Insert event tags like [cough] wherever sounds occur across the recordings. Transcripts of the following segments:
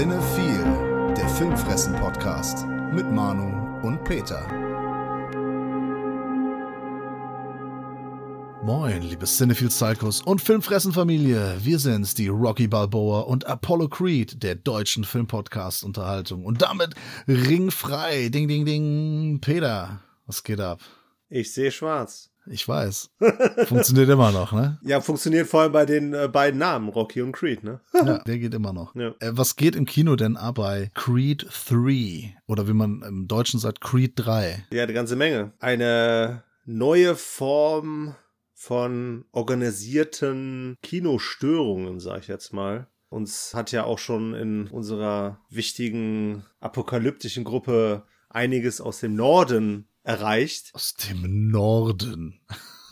Cinephile, der Filmfressen-Podcast mit Manu und Peter. Moin, liebe Cinephile Psychos und Filmfressen-Familie. Wir sind's, die Rocky Balboa und Apollo Creed der deutschen Filmpodcast-Unterhaltung. Und damit ringfrei. Ding, ding, ding. Peter, was geht ab? Ich sehe schwarz. Ich weiß. Funktioniert immer noch, ne? Ja, funktioniert vor allem bei den äh, beiden Namen, Rocky und Creed, ne? ja, [laughs] der geht immer noch. Ja. Äh, was geht im Kino denn ab bei Creed 3? Oder wie man im Deutschen sagt, Creed 3? Ja, eine ganze Menge. Eine neue Form von organisierten Kinostörungen, sag ich jetzt mal. Uns hat ja auch schon in unserer wichtigen apokalyptischen Gruppe einiges aus dem Norden erreicht. Aus dem Norden.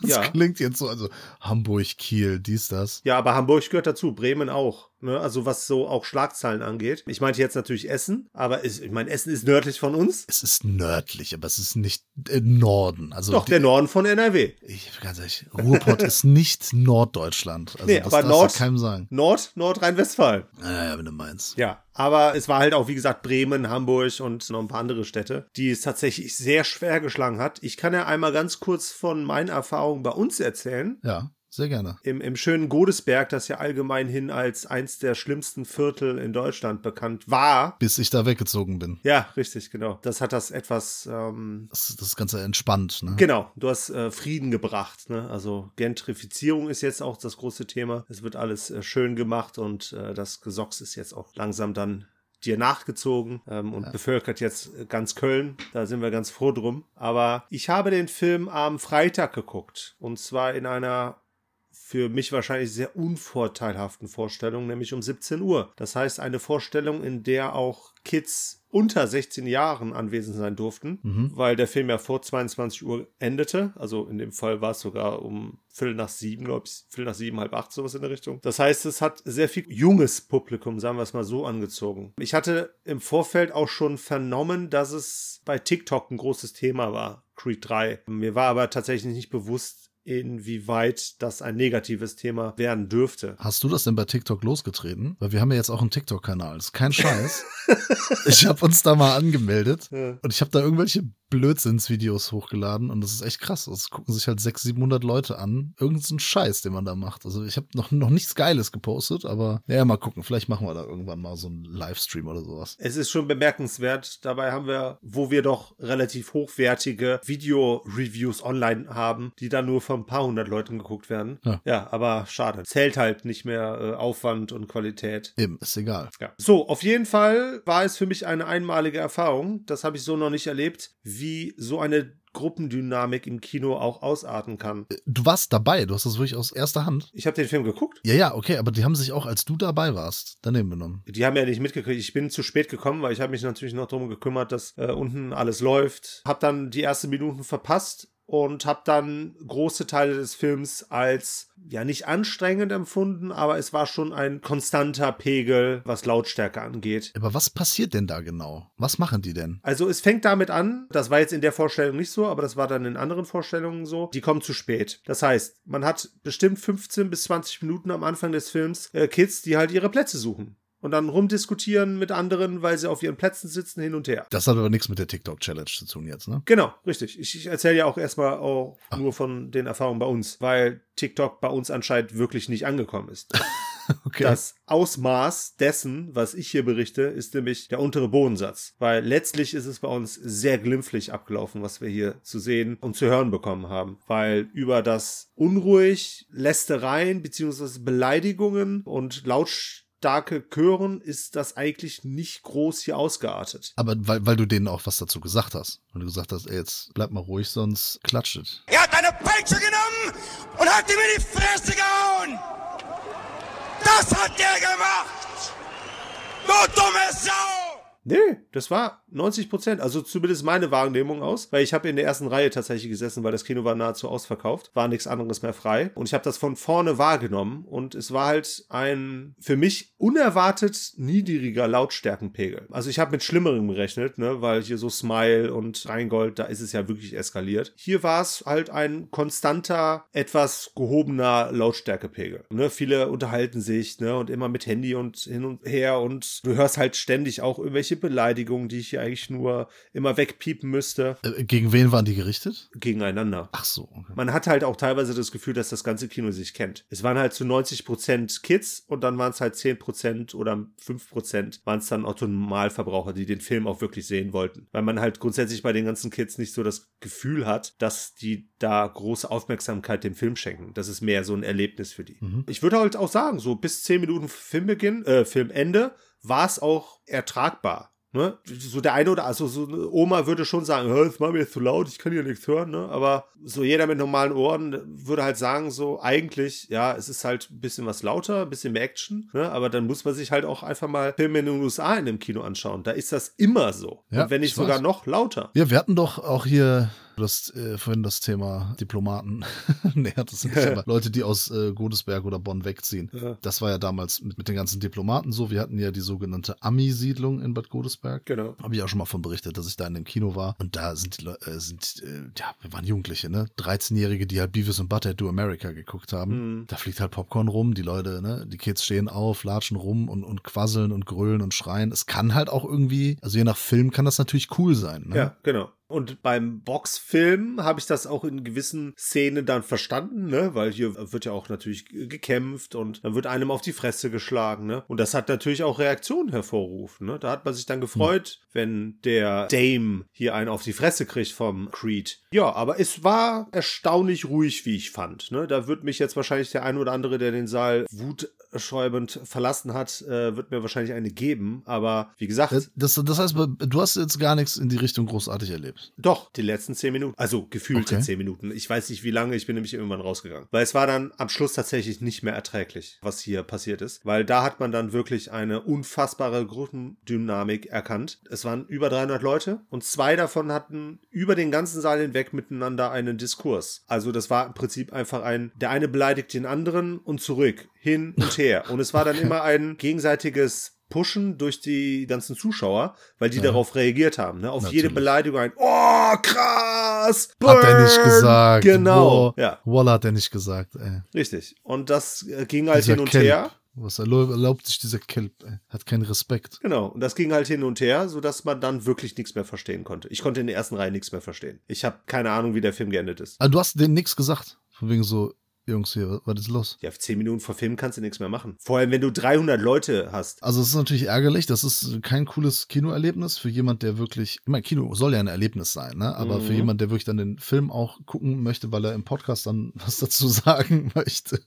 Das ja. klingt jetzt so, also Hamburg, Kiel, dies, das. Ja, aber Hamburg gehört dazu, Bremen auch. Ne? Also was so auch Schlagzeilen angeht. Ich meinte jetzt natürlich Essen, aber ist, ich meine, Essen ist nördlich von uns. Es ist nördlich, aber es ist nicht äh, Norden. Also Doch, die, der Norden von NRW. Ich ganz ehrlich, Ruhrpott ist nicht Norddeutschland. Also nee, das aber Nord, keinem sagen. Nord, Nordrhein-Westfalen. Ja, wenn du meinst. Ja, aber es war halt auch, wie gesagt, Bremen, Hamburg und noch ein paar andere Städte, die es tatsächlich sehr schwer geschlagen hat. Ich kann ja einmal ganz kurz von meinen Erfahrungen bei uns erzählen. Ja. Sehr gerne. Im, Im schönen Godesberg, das ja allgemein hin als eins der schlimmsten Viertel in Deutschland bekannt war. Bis ich da weggezogen bin. Ja, richtig, genau. Das hat das etwas. Ähm, das, das Ganze entspannt, ne? Genau, du hast äh, Frieden gebracht, ne? Also Gentrifizierung ist jetzt auch das große Thema. Es wird alles äh, schön gemacht und äh, das Gesocks ist jetzt auch langsam dann dir nachgezogen ähm, und ja. bevölkert jetzt ganz Köln. Da sind wir ganz froh drum. Aber ich habe den Film am Freitag geguckt. Und zwar in einer für mich wahrscheinlich sehr unvorteilhaften Vorstellung, nämlich um 17 Uhr. Das heißt, eine Vorstellung, in der auch Kids unter 16 Jahren anwesend sein durften, mhm. weil der Film ja vor 22 Uhr endete. Also in dem Fall war es sogar um Viertel nach sieben, glaube ich, Viertel nach sieben, halb acht, sowas in der Richtung. Das heißt, es hat sehr viel junges Publikum, sagen wir es mal so, angezogen. Ich hatte im Vorfeld auch schon vernommen, dass es bei TikTok ein großes Thema war. Creed 3. Mir war aber tatsächlich nicht bewusst, inwieweit das ein negatives Thema werden dürfte. Hast du das denn bei TikTok losgetreten? Weil wir haben ja jetzt auch einen TikTok-Kanal. Das ist kein Scheiß. [laughs] ich habe uns da mal angemeldet ja. und ich habe da irgendwelche Blödsinnsvideos hochgeladen und das ist echt krass. Das gucken sich halt 600, 700 Leute an. Irgendein Scheiß, den man da macht. Also ich habe noch, noch nichts Geiles gepostet, aber ja, mal gucken. Vielleicht machen wir da irgendwann mal so einen Livestream oder sowas. Es ist schon bemerkenswert. Dabei haben wir, wo wir doch relativ hochwertige Video-Reviews online haben, die dann nur von ein paar hundert Leuten geguckt werden. Ja, ja aber schade. Zählt halt nicht mehr äh, Aufwand und Qualität. Eben, ist egal. Ja. So, auf jeden Fall war es für mich eine einmalige Erfahrung. Das habe ich so noch nicht erlebt wie so eine Gruppendynamik im Kino auch ausarten kann. Du warst dabei, du hast das wirklich aus erster Hand. Ich habe den Film geguckt. Ja, ja, okay, aber die haben sich auch, als du dabei warst, daneben genommen. Die haben ja nicht mitgekriegt. Ich bin zu spät gekommen, weil ich habe mich natürlich noch darum gekümmert, dass äh, unten alles läuft. Hab dann die ersten Minuten verpasst und habe dann große Teile des Films als ja nicht anstrengend empfunden, aber es war schon ein konstanter Pegel, was Lautstärke angeht. Aber was passiert denn da genau? Was machen die denn? Also es fängt damit an, das war jetzt in der Vorstellung nicht so, aber das war dann in anderen Vorstellungen so, die kommen zu spät. Das heißt, man hat bestimmt 15 bis 20 Minuten am Anfang des Films äh, Kids, die halt ihre Plätze suchen und dann rumdiskutieren mit anderen, weil sie auf ihren Plätzen sitzen, hin und her. Das hat aber nichts mit der TikTok-Challenge zu tun jetzt, ne? Genau, richtig. Ich, ich erzähle ja auch erstmal auch Ach. nur von den Erfahrungen bei uns, weil TikTok bei uns anscheinend wirklich nicht angekommen ist. [laughs] okay. Das Ausmaß dessen, was ich hier berichte, ist nämlich der untere Bodensatz. Weil letztlich ist es bei uns sehr glimpflich abgelaufen, was wir hier zu sehen und zu hören bekommen haben. Weil über das unruhig, Lästereien beziehungsweise Beleidigungen und Lautstärke starke Chören ist das eigentlich nicht groß hier ausgeartet. Aber weil, weil du denen auch was dazu gesagt hast. Und du gesagt hast, ey, jetzt bleib mal ruhig, sonst klatscht es. Er hat eine Peitsche genommen und hat ihm in die Fresse gehauen. Das hat der gemacht. Du dumme Sau! Nee, das war 90 Prozent. Also zumindest meine Wahrnehmung aus, weil ich habe in der ersten Reihe tatsächlich gesessen, weil das Kino war nahezu ausverkauft, war nichts anderes mehr frei. Und ich habe das von vorne wahrgenommen und es war halt ein für mich unerwartet niedriger Lautstärkenpegel. Also ich habe mit Schlimmerem gerechnet, ne, weil hier so Smile und Rheingold, da ist es ja wirklich eskaliert. Hier war es halt ein konstanter, etwas gehobener Lautstärkepegel. Ne, viele unterhalten sich ne, und immer mit Handy und hin und her und du hörst halt ständig auch irgendwelche Beleidigungen, die ich hier eigentlich nur immer wegpiepen müsste. Äh, gegen wen waren die gerichtet? Gegeneinander. Ach so. Okay. Man hat halt auch teilweise das Gefühl, dass das ganze Kino sich kennt. Es waren halt zu 90 Prozent Kids und dann waren es halt 10 Prozent oder 5 Prozent waren es dann Autonomalverbraucher, die den Film auch wirklich sehen wollten. Weil man halt grundsätzlich bei den ganzen Kids nicht so das Gefühl hat, dass die da große Aufmerksamkeit dem Film schenken. Das ist mehr so ein Erlebnis für die. Mhm. Ich würde halt auch sagen, so bis 10 Minuten Filmbeginn, äh, Filmende war es auch ertragbar. Ne? So der eine oder also so eine Oma würde schon sagen, das war mir jetzt zu laut, ich kann hier nichts hören, ne? Aber so jeder mit normalen Ohren würde halt sagen, so eigentlich, ja, es ist halt ein bisschen was lauter, ein bisschen mehr Action, ne? Aber dann muss man sich halt auch einfach mal Filme in den USA in dem Kino anschauen. Da ist das immer so. Ja, Und wenn nicht sogar noch lauter. Ja, wir hatten doch auch hier Du hast äh, vorhin das Thema Diplomaten. nee, das sind nicht, aber Leute, die aus äh, Godesberg oder Bonn wegziehen. Ja. Das war ja damals mit, mit den ganzen Diplomaten so. Wir hatten ja die sogenannte Ami-Siedlung in Bad Godesberg. Genau. Habe ich auch schon mal von berichtet, dass ich da in dem Kino war. Und da sind die Leute, äh, sind, äh, ja, wir waren Jugendliche, ne? 13-Jährige, die halt Beavis und Butthead Do America geguckt haben. Mhm. Da fliegt halt Popcorn rum, die Leute, ne? Die Kids stehen auf, latschen rum und, und quasseln und grölen und schreien. Es kann halt auch irgendwie, also je nach Film kann das natürlich cool sein. Ne? Ja, genau. Und beim Boxfilm habe ich das auch in gewissen Szenen dann verstanden, ne? Weil hier wird ja auch natürlich gekämpft und dann wird einem auf die Fresse geschlagen, ne? Und das hat natürlich auch Reaktionen hervorgerufen, ne? Da hat man sich dann gefreut, hm. wenn der Dame hier einen auf die Fresse kriegt vom Creed. Ja, aber es war erstaunlich ruhig, wie ich fand, ne? Da wird mich jetzt wahrscheinlich der ein oder andere, der den Saal Wut schäubend verlassen hat, äh, wird mir wahrscheinlich eine geben. Aber wie gesagt. Das, das heißt, du hast jetzt gar nichts in die Richtung großartig erlebt. Doch, die letzten zehn Minuten. Also gefühlte okay. zehn Minuten. Ich weiß nicht, wie lange, ich bin nämlich irgendwann rausgegangen. Weil es war dann am Schluss tatsächlich nicht mehr erträglich, was hier passiert ist. Weil da hat man dann wirklich eine unfassbare Gruppendynamik erkannt. Es waren über 300 Leute und zwei davon hatten über den ganzen Saal hinweg miteinander einen Diskurs. Also das war im Prinzip einfach ein, der eine beleidigt den anderen und zurück, hin und her. Und es war dann [laughs] immer ein gegenseitiges Pushen durch die ganzen Zuschauer, weil die ja. darauf reagiert haben. Ne? Auf Natürlich. jede Beleidigung ein Oh, krass! Burn! Hat er nicht gesagt. Genau. Wow. Ja. Walla hat er nicht gesagt, ey. Richtig. Und das äh, ging halt Dieser hin und Kelp. her. Was erlaubt sich dieser Kelp? Ey. Hat keinen Respekt. Genau. Und das ging halt hin und her, sodass man dann wirklich nichts mehr verstehen konnte. Ich konnte in der ersten Reihe nichts mehr verstehen. Ich habe keine Ahnung, wie der Film geendet ist. Also du hast denen nichts gesagt. Von wegen so, Jungs hier, was ist los? Ja, zehn Minuten vor Film kannst du nichts mehr machen. Vor allem, wenn du 300 Leute hast. Also es ist natürlich ärgerlich, das ist kein cooles Kinoerlebnis für jemand, der wirklich, ich meine, Kino soll ja ein Erlebnis sein, ne? aber mhm. für jemand, der wirklich dann den Film auch gucken möchte, weil er im Podcast dann [laughs] was dazu sagen [laughs] möchte.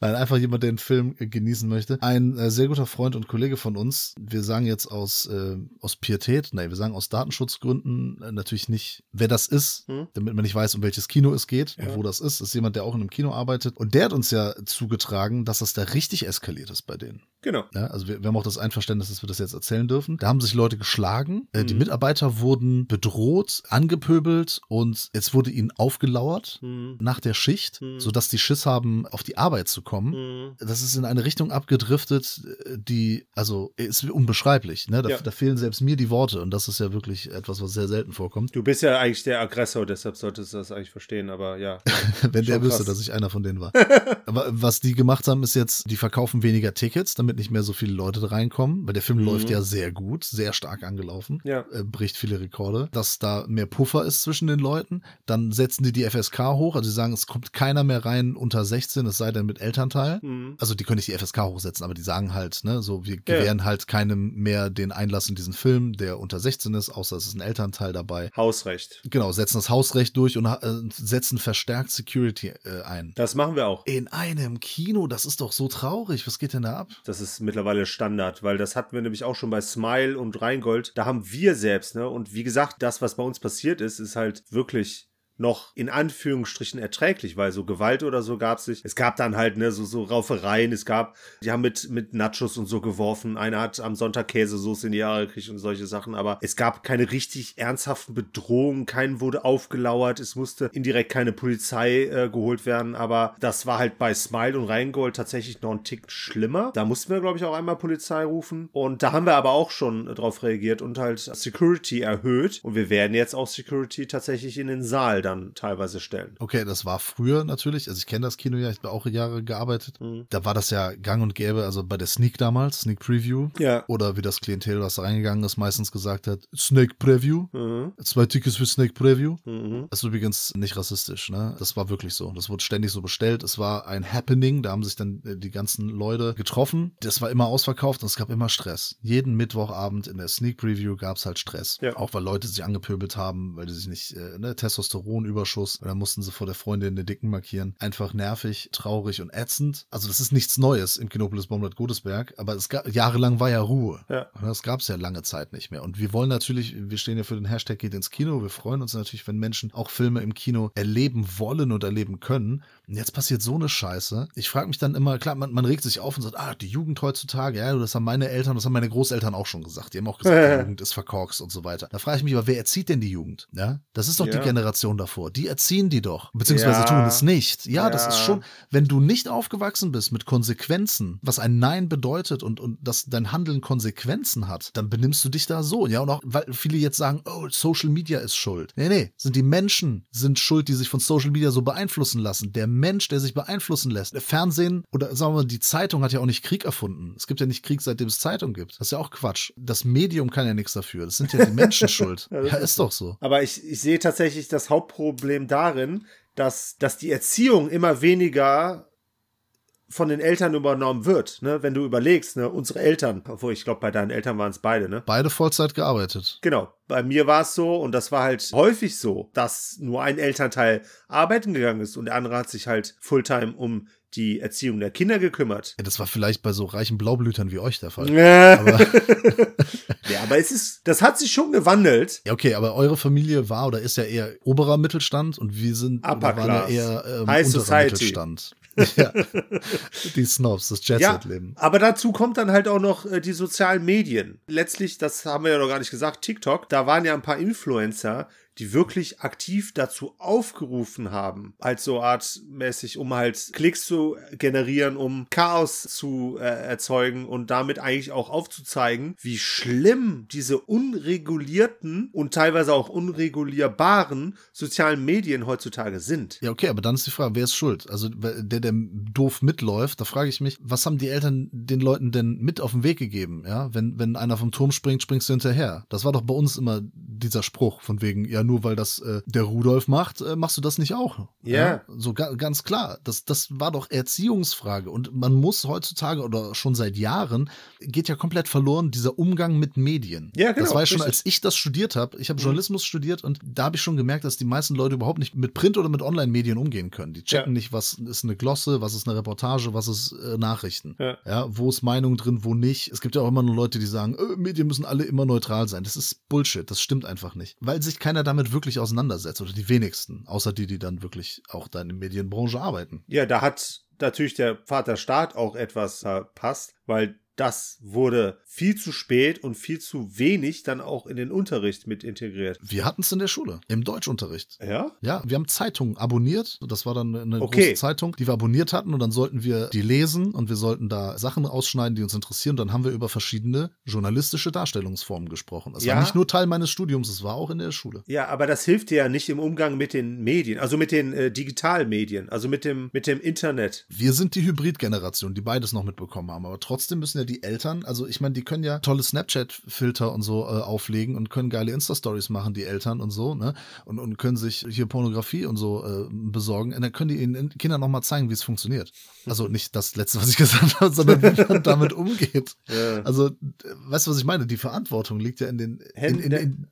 Nein, einfach jemand, der den Film genießen möchte. Ein äh, sehr guter Freund und Kollege von uns, wir sagen jetzt aus, äh, aus Pietät, nein, wir sagen aus Datenschutzgründen äh, natürlich nicht, wer das ist, mhm. damit man nicht weiß, um welches Kino es geht ja. und wo das ist. Das ist jemand, der auch in einem Kino arbeitet gearbeitet und der hat uns ja zugetragen, dass das da richtig eskaliert ist bei denen. Genau. Ja, also wir, wir haben auch das Einverständnis, dass wir das jetzt erzählen dürfen. Da haben sich Leute geschlagen, äh, die mhm. Mitarbeiter wurden bedroht, angepöbelt und jetzt wurde ihnen aufgelauert mhm. nach der Schicht, mhm. sodass die Schiss haben, auf die Arbeit zu kommen. Mhm. Das ist in eine Richtung abgedriftet, die, also ist unbeschreiblich. Ne? Da, ja. da fehlen selbst mir die Worte und das ist ja wirklich etwas, was sehr selten vorkommt. Du bist ja eigentlich der Aggressor, deshalb solltest du das eigentlich verstehen, aber ja. [laughs] Wenn der wüsste, dass ich einer von denen war. [laughs] aber was die gemacht haben, ist jetzt, die verkaufen weniger Tickets, damit nicht mehr so viele Leute reinkommen, weil der Film mhm. läuft ja sehr gut, sehr stark angelaufen, ja. äh, bricht viele Rekorde, dass da mehr Puffer ist zwischen den Leuten. Dann setzen die die FSK hoch, also sie sagen, es kommt keiner mehr rein unter 16, es sei denn mit Elternteil. Mhm. Also die können nicht die FSK hochsetzen, aber die sagen halt, ne, so wir gewähren ja. halt keinem mehr den Einlass in diesen Film, der unter 16 ist, außer es ist ein Elternteil dabei. Hausrecht. Genau, setzen das Hausrecht durch und äh, setzen verstärkt Security äh, ein. Das machen wir auch. In einem Kino, das ist doch so traurig. Was geht denn da ab? Das ist mittlerweile Standard, weil das hatten wir nämlich auch schon bei Smile und Rheingold. Da haben wir selbst, ne? Und wie gesagt, das, was bei uns passiert ist, ist halt wirklich noch in Anführungsstrichen erträglich, weil so Gewalt oder so gab es nicht. Es gab dann halt, ne, so, so Raufereien, es gab, die haben mit, mit Nachos und so geworfen. Einer hat am Sonntag Käsesoße in die Jahre gekriegt und solche Sachen, aber es gab keine richtig ernsthaften Bedrohungen, keinen wurde aufgelauert, es musste indirekt keine Polizei äh, geholt werden, aber das war halt bei Smile und Rheingold tatsächlich noch ein Tick schlimmer. Da mussten wir, glaube ich, auch einmal Polizei rufen. Und da haben wir aber auch schon drauf reagiert und halt Security erhöht. Und wir werden jetzt auch Security tatsächlich in den Saal dann teilweise stellen. Okay, das war früher natürlich. Also ich kenne das Kino ja, ich habe auch Jahre gearbeitet. Mhm. Da war das ja gang und gäbe, also bei der Sneak damals, Sneak Preview. Ja. Oder wie das Klientel, was da reingegangen ist, meistens gesagt hat, Snake Preview. Mhm. Zwei Tickets für Snake Preview. Mhm. Das ist übrigens nicht rassistisch, ne? Das war wirklich so. Das wurde ständig so bestellt. Es war ein Happening. Da haben sich dann äh, die ganzen Leute getroffen. Das war immer ausverkauft und es gab immer Stress. Jeden Mittwochabend in der Sneak Preview gab es halt Stress. Ja. Auch weil Leute sich angepöbelt haben, weil die sich nicht, äh, ne, Testosteronüberschuss. Und dann mussten sie vor der Freundin den Dicken markieren. Einfach nervig, traurig und ätzend. Also das ist nichts Neues im Kinopolis Baumgart Godesberg, aber es gab, jahrelang war ja Ruhe. Ja. Das gab es ja lange Zeit nicht mehr. Und wir wollen natürlich, wir stehen ja für den Hashtag geht ins Kino. Wir freuen uns natürlich, wenn Menschen auch Filme im Kino erleben wollen und erleben können. Und jetzt passiert so eine Scheiße. Ich frage mich dann immer, klar, man, man regt sich auf und sagt, ah, die Jugend heutzutage, ja, das haben meine Eltern, das haben meine Großeltern auch schon gesagt. Die haben auch gesagt, [laughs] die Jugend ist verkorkst und so weiter. Da frage ich mich aber, wer erzieht denn die Jugend? Ja, das ist doch Ja. die Generation davor. Die erziehen die doch, beziehungsweise Ja. tun es nicht. Ja, das Ja. ist schon, wenn du nicht aufgewachsen bist mit Konsequenzen, was ein Nein bedeutet und, und dass dein Handeln Konsequenzen hat, dann benimmst du dich da so. Ja, und auch, weil viele jetzt sagen, oh, Social Media ist schuld. Nee, nee, sind die Menschen sind schuld, die sich von Social Media so beeinflussen lassen. Der Mensch, der sich beeinflussen lässt. Der Fernsehen oder sagen wir mal, die Zeitung hat ja auch nicht Krieg erfunden. Es gibt ja nicht Krieg, seitdem es Zeitung gibt. Das ist ja auch Quatsch. Das Medium kann ja nichts dafür. Das sind ja die Menschen [laughs] schuld. Ja, das ist doch so. Aber ich, ich sehe tatsächlich das Hauptproblem darin, dass, dass die Erziehung immer weniger von den Eltern übernommen wird. Ne? Wenn du überlegst, ne? unsere Eltern, obwohl ich glaube, bei deinen Eltern waren es beide, ne? Beide Vollzeit gearbeitet. Genau, bei mir war es so und das war halt häufig so, dass nur ein Elternteil arbeiten gegangen ist und der andere hat sich halt Fulltime um die Erziehung der Kinder gekümmert. Ja, das war vielleicht bei so reichen Blaublütern wie euch der Fall. Aber [laughs] ja, aber es ist, das hat sich schon gewandelt. Ja, okay, aber eure Familie war oder ist ja eher oberer Mittelstand und wir sind Upper waren ja eher ähm, High unterer Society. Mittelstand. [laughs] ja. Die Snobs, das Ja, Jet-Set-Leben. aber dazu kommt dann halt auch noch äh, die sozialen Medien. Letztlich, das haben wir ja noch gar nicht gesagt, TikTok, da waren ja ein paar Influencer, die wirklich aktiv dazu aufgerufen haben, als so artmäßig, um halt Klicks zu generieren, um Chaos zu äh, erzeugen und damit eigentlich auch aufzuzeigen, wie schlimm diese unregulierten und teilweise auch unregulierbaren sozialen Medien heutzutage sind. Ja, okay, aber dann ist die Frage, wer ist schuld? Also der, der doof mitläuft, da frage ich mich, was haben die Eltern den Leuten denn mit auf den Weg gegeben? Ja, wenn, wenn einer vom Turm springt, springst du hinterher. Das war doch bei uns immer dieser Spruch von wegen, ja, nur weil das äh, der Rudolf macht, äh, machst du das nicht auch. Ja. So ga, ganz klar. Das, das war doch Erziehungsfrage. Und man muss heutzutage oder schon seit Jahren geht ja komplett verloren, dieser Umgang mit Medien. Ja, genau, Das war ja schon, als ich das studiert habe. Ich habe Journalismus studiert und da habe ich schon gemerkt, dass die meisten Leute überhaupt nicht mit Print oder mit Online-Medien umgehen können. Die checken Ja. nicht, was ist eine Glosse, was ist eine Reportage, was ist äh, Nachrichten. Ja. wo ist Meinung drin, wo nicht. Es gibt ja auch immer nur Leute, die sagen, äh, Medien müssen alle immer neutral sein. Das ist Bullshit, das stimmt einfach nicht. Weil sich keiner damit wirklich auseinandersetzt oder die wenigsten, außer die, die dann wirklich auch da in der Medienbranche arbeiten. Ja, da hat natürlich der Vater Staat auch etwas verpasst, weil das wurde viel zu spät und viel zu wenig dann auch in den Unterricht mit integriert. Wir hatten es in der Schule, im Deutschunterricht. Ja? Ja, wir haben Zeitungen abonniert. Das war dann eine Okay. große Zeitung, die wir abonniert hatten. Und dann sollten wir die lesen und wir sollten da Sachen ausschneiden, die uns interessieren. Und dann haben wir über verschiedene journalistische Darstellungsformen gesprochen. Das Ja. war nicht nur Teil meines Studiums, es war auch in der Schule. Ja, aber das hilft dir ja nicht im Umgang mit den Medien, also mit den äh, Digitalmedien, also mit dem, mit dem Internet. Wir sind die Hybrid-Generation, die beides noch mitbekommen haben. Aber trotzdem müssen ja die Eltern, also ich meine, die können ja tolle Snapchat-Filter und so äh, auflegen und können geile Insta-Stories machen, die Eltern und so, ne? Und, und können sich hier Pornografie und so äh, besorgen. Und dann können die ihren Kindern noch mal zeigen, wie es funktioniert. Also [laughs] nicht das Letzte, was ich gesagt habe, sondern wie man damit [laughs] umgeht. Ja. Also, äh, weißt du, was ich meine? Die Verantwortung liegt ja in den in, Händen in, der- in,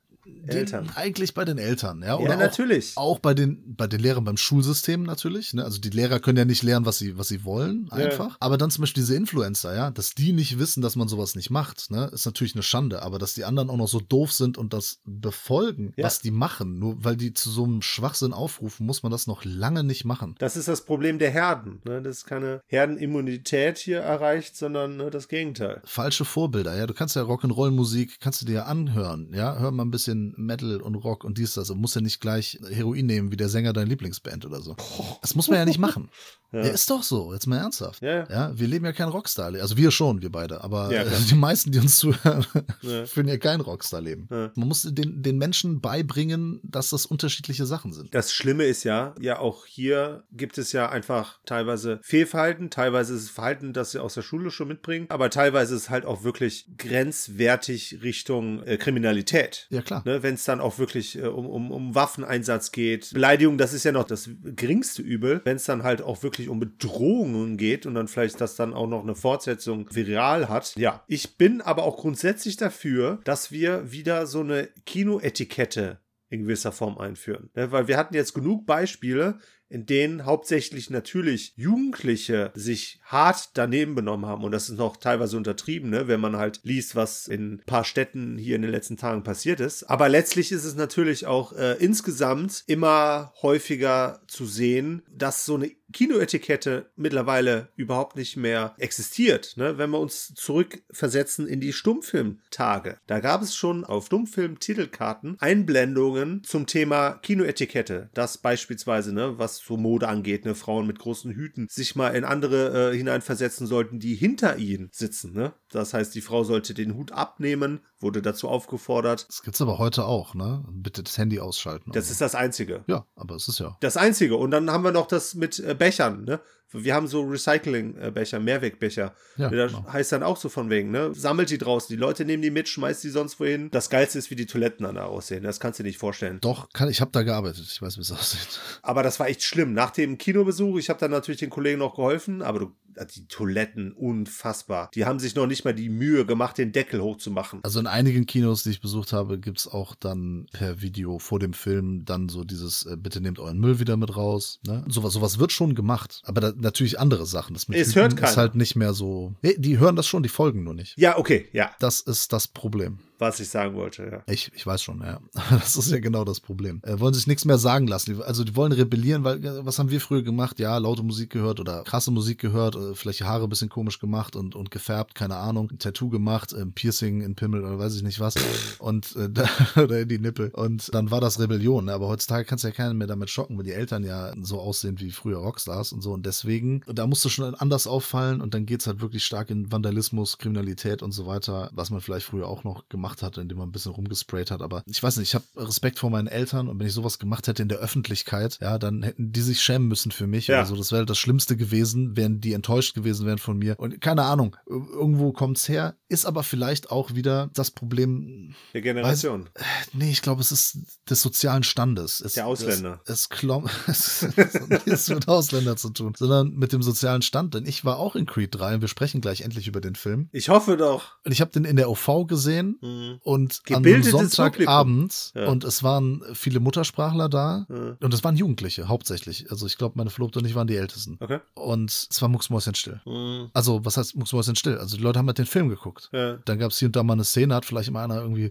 Eltern. Eigentlich bei den Eltern, ja. Oder Ja, natürlich. Auch, auch bei den, bei den Lehrern beim Schulsystem natürlich. Ne? Also die Lehrer können ja nicht lernen, was sie, was sie wollen, einfach. Aber dann zum Beispiel diese Influencer, ja, dass die nicht wissen, dass man sowas nicht macht, ne, ist natürlich eine Schande. Aber dass die anderen auch noch so doof sind und das befolgen, Ja. was die machen, nur weil die zu so einem Schwachsinn aufrufen, muss man das noch lange nicht machen. Das ist das Problem der Herden. Ne? Das ist keine Herdenimmunität hier erreicht, sondern ne, das Gegenteil. falsche Vorbilder, ja. Du kannst ja Rock'n'Roll-Musik, kannst du dir anhören, ja. Hör mal ein bisschen Metal und Rock und dies, das. Du musst ja nicht gleich Heroin nehmen wie der Sänger deiner Lieblingsband oder so. Das muss man ja nicht machen. [laughs] ja. ist doch so, jetzt mal ernsthaft. Ja, ja. Ja, wir leben ja kein Rockstar. Also wir schon, wir beide. Aber Ja, äh, die meisten, die uns zuhören, Ja. [laughs] führen ja kein Rockstar-Leben. Ja. Man muss den, den Menschen beibringen, dass das unterschiedliche Sachen sind. Das Schlimme ist ja, ja auch hier gibt es ja einfach teilweise Fehlverhalten, teilweise ist es Verhalten, das sie aus der Schule schon mitbringen, aber teilweise ist es halt auch wirklich grenzwertig Richtung äh, Kriminalität. Ja, klar. Ne, Wenn es dann auch wirklich äh, um, um, um Waffeneinsatz geht. Beleidigung, das ist ja noch das geringste Übel. Wenn es dann halt auch wirklich um Bedrohungen geht und dann vielleicht das dann auch noch eine Fortsetzung viral hat. Ja, ich bin aber auch grundsätzlich dafür, dass wir wieder so eine Kinoetikette in gewisser Form einführen. Ne, weil wir hatten jetzt genug Beispiele, in denen hauptsächlich natürlich Jugendliche sich hart daneben benommen haben. Und das ist noch teilweise untertrieben, ne? wenn man halt liest, was in ein paar Städten hier in den letzten Tagen passiert ist. Aber letztlich ist es natürlich auch äh, insgesamt immer häufiger zu sehen, dass so eine Kinoetikette mittlerweile überhaupt nicht mehr existiert. Ne? Wenn wir uns zurückversetzen in die Stummfilmtage, da gab es schon auf Stummfilm-Titelkarten Einblendungen zum Thema Kinoetikette. Das beispielsweise, ne, was so Mode angeht, ne, Frauen mit großen Hüten sich mal in andere äh, hineinversetzen sollten, die hinter ihnen sitzen. Ne? Das heißt, die Frau sollte den Hut abnehmen, wurde dazu aufgefordert. Das gibt's aber heute auch, ne? Bitte das Handy ausschalten. Das ist das Einzige. ja, aber es ist ja. Das Einzige. Und dann haben wir noch das mit äh, Bechern, ne? Wir haben so Recycling-Becher, Mehrwegbecher. Ja, das genau. heißt dann auch so von wegen, ne? Sammelt die draußen. Die Leute nehmen die mit, schmeißt die sonst wohin. Das Geilste ist, wie die Toiletten dann da aussehen. Das kannst du dir nicht vorstellen. Doch, kann, ich habe da gearbeitet. Ich weiß, wie es [laughs] aussieht. Aber das war echt schlimm. Nach dem Kinobesuch, ich habe dann natürlich den Kollegen noch geholfen, aber du, die Toiletten, unfassbar. Die haben sich noch nicht mal die Mühe gemacht, den Deckel hochzumachen. Also in einigen Kinos, die ich besucht habe, gibt's auch dann per Video vor dem Film dann so dieses, äh, bitte nehmt euren Müll wieder mit raus. Ne? Sowas, sowas wird schon gemacht. Aber da, natürlich andere Sachen. Das mit Es Hüten hört ist keiner. halt nicht mehr so. Nee, die hören das schon, die folgen nur nicht. Ja, okay, ja, Das ist das Problem. Was ich sagen wollte, ja. Ich, ich weiß schon, ja. [laughs] Das ist ja genau das Problem. Äh, wollen sich nichts mehr sagen lassen. Also die wollen rebellieren, weil äh, was haben wir früher gemacht? Ja, laute Musik gehört oder krasse Musik gehört, äh, vielleicht Haare ein bisschen komisch gemacht und, und gefärbt, keine Ahnung, ein Tattoo gemacht, ein Piercing in Pimmel oder weiß ich nicht was. Und äh, [laughs] da, oder in die Nippel. Und dann war das Rebellion. Ne? Aber heutzutage kannst du ja keinen mehr damit schocken, weil die Eltern ja so aussehen wie früher Rockstars und so. Und deswegen, da musst du schon anders auffallen und dann geht's halt wirklich stark in Vandalismus, Kriminalität und so weiter, was man vielleicht früher auch noch gemacht hat, indem man ein bisschen rumgesprayt hat. Aber ich weiß nicht, ich habe Respekt vor meinen Eltern und wenn ich sowas gemacht hätte in der Öffentlichkeit, ja, dann hätten die sich schämen müssen für mich. Ja. Also das wäre das Schlimmste gewesen, wären die enttäuscht gewesen wären von mir. Und keine Ahnung, irgendwo kommt's her, ist aber vielleicht auch wieder das Problem, Der Generation. Nee, ich glaube, es ist des sozialen Standes. Es, Der Ausländer. Es, [laughs] es, klomm, es hat nichts mit Ausländer zu tun, sondern mit dem sozialen Stand. Denn ich war auch in Creed 3 und wir sprechen gleich endlich über den Film. Ich hoffe doch. Und ich habe den in der OV gesehen Mhm. Und Gebildetes am Sonntagabend Ja. und es waren viele Muttersprachler da Ja. und es waren Jugendliche hauptsächlich. Also ich glaube, meine Verlobte und ich waren die Ältesten. Okay. Und es war mucksmäuschenstill. Mhm. Also, was heißt mucksmäuschenstill? Also die Leute haben halt den Film geguckt. Ja. Dann gab es hier und da mal eine Szene, hat vielleicht mal einer irgendwie,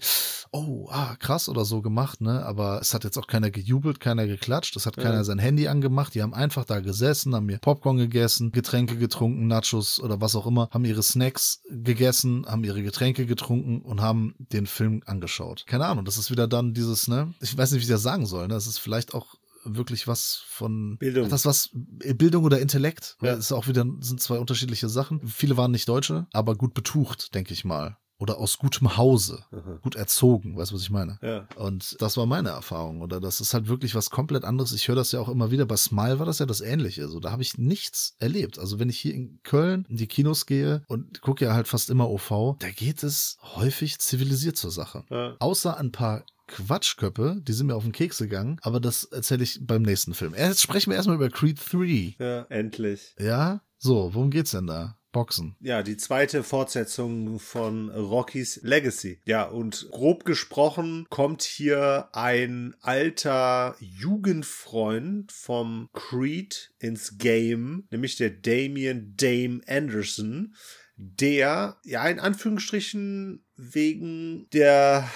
oh, ah, krass oder so gemacht, ne? Aber es hat jetzt auch keiner gejubelt, keiner geklatscht, es hat keiner sein Handy angemacht, die haben einfach da gesessen, haben mir Popcorn gegessen, Getränke getrunken, Nachos oder was auch immer, haben ihre Snacks gegessen, haben ihre Getränke getrunken und haben den Film angeschaut. Keine Ahnung, das ist wieder dann dieses, ne? Ich weiß nicht, wie ich das sagen soll, ne? Das ist vielleicht auch wirklich was von Bildung. Das was Bildung oder Intellekt. Ja. Das ist auch wieder sind zwei unterschiedliche Sachen. Viele waren nicht Deutsche, aber gut betucht, denke ich mal. Oder aus gutem Hause, Aha. gut erzogen, weißt du, was ich meine? Ja. Und das war meine Erfahrung. Oder das ist halt wirklich was komplett anderes. Ich höre das ja auch immer wieder. Bei Smile war das ja das Ähnliche. So, da habe ich nichts erlebt. Also wenn ich hier in Köln in die Kinos gehe und gucke ja halt fast immer OV, da geht es häufig zivilisiert zur Sache. Ja. Außer ein paar Quatschköppe, die sind mir auf den Keks gegangen, aber das erzähle ich beim nächsten Film. Jetzt sprechen wir erstmal über Creed 3. ja, endlich. Ja? So, worum geht's denn da? Boxen. Ja, die zweite Fortsetzung von Rocky's Legacy. Ja, und grob gesprochen kommt hier ein alter Jugendfreund vom Creed ins Game, nämlich der Damien Dame Anderson, der ja in Anführungsstrichen wegen der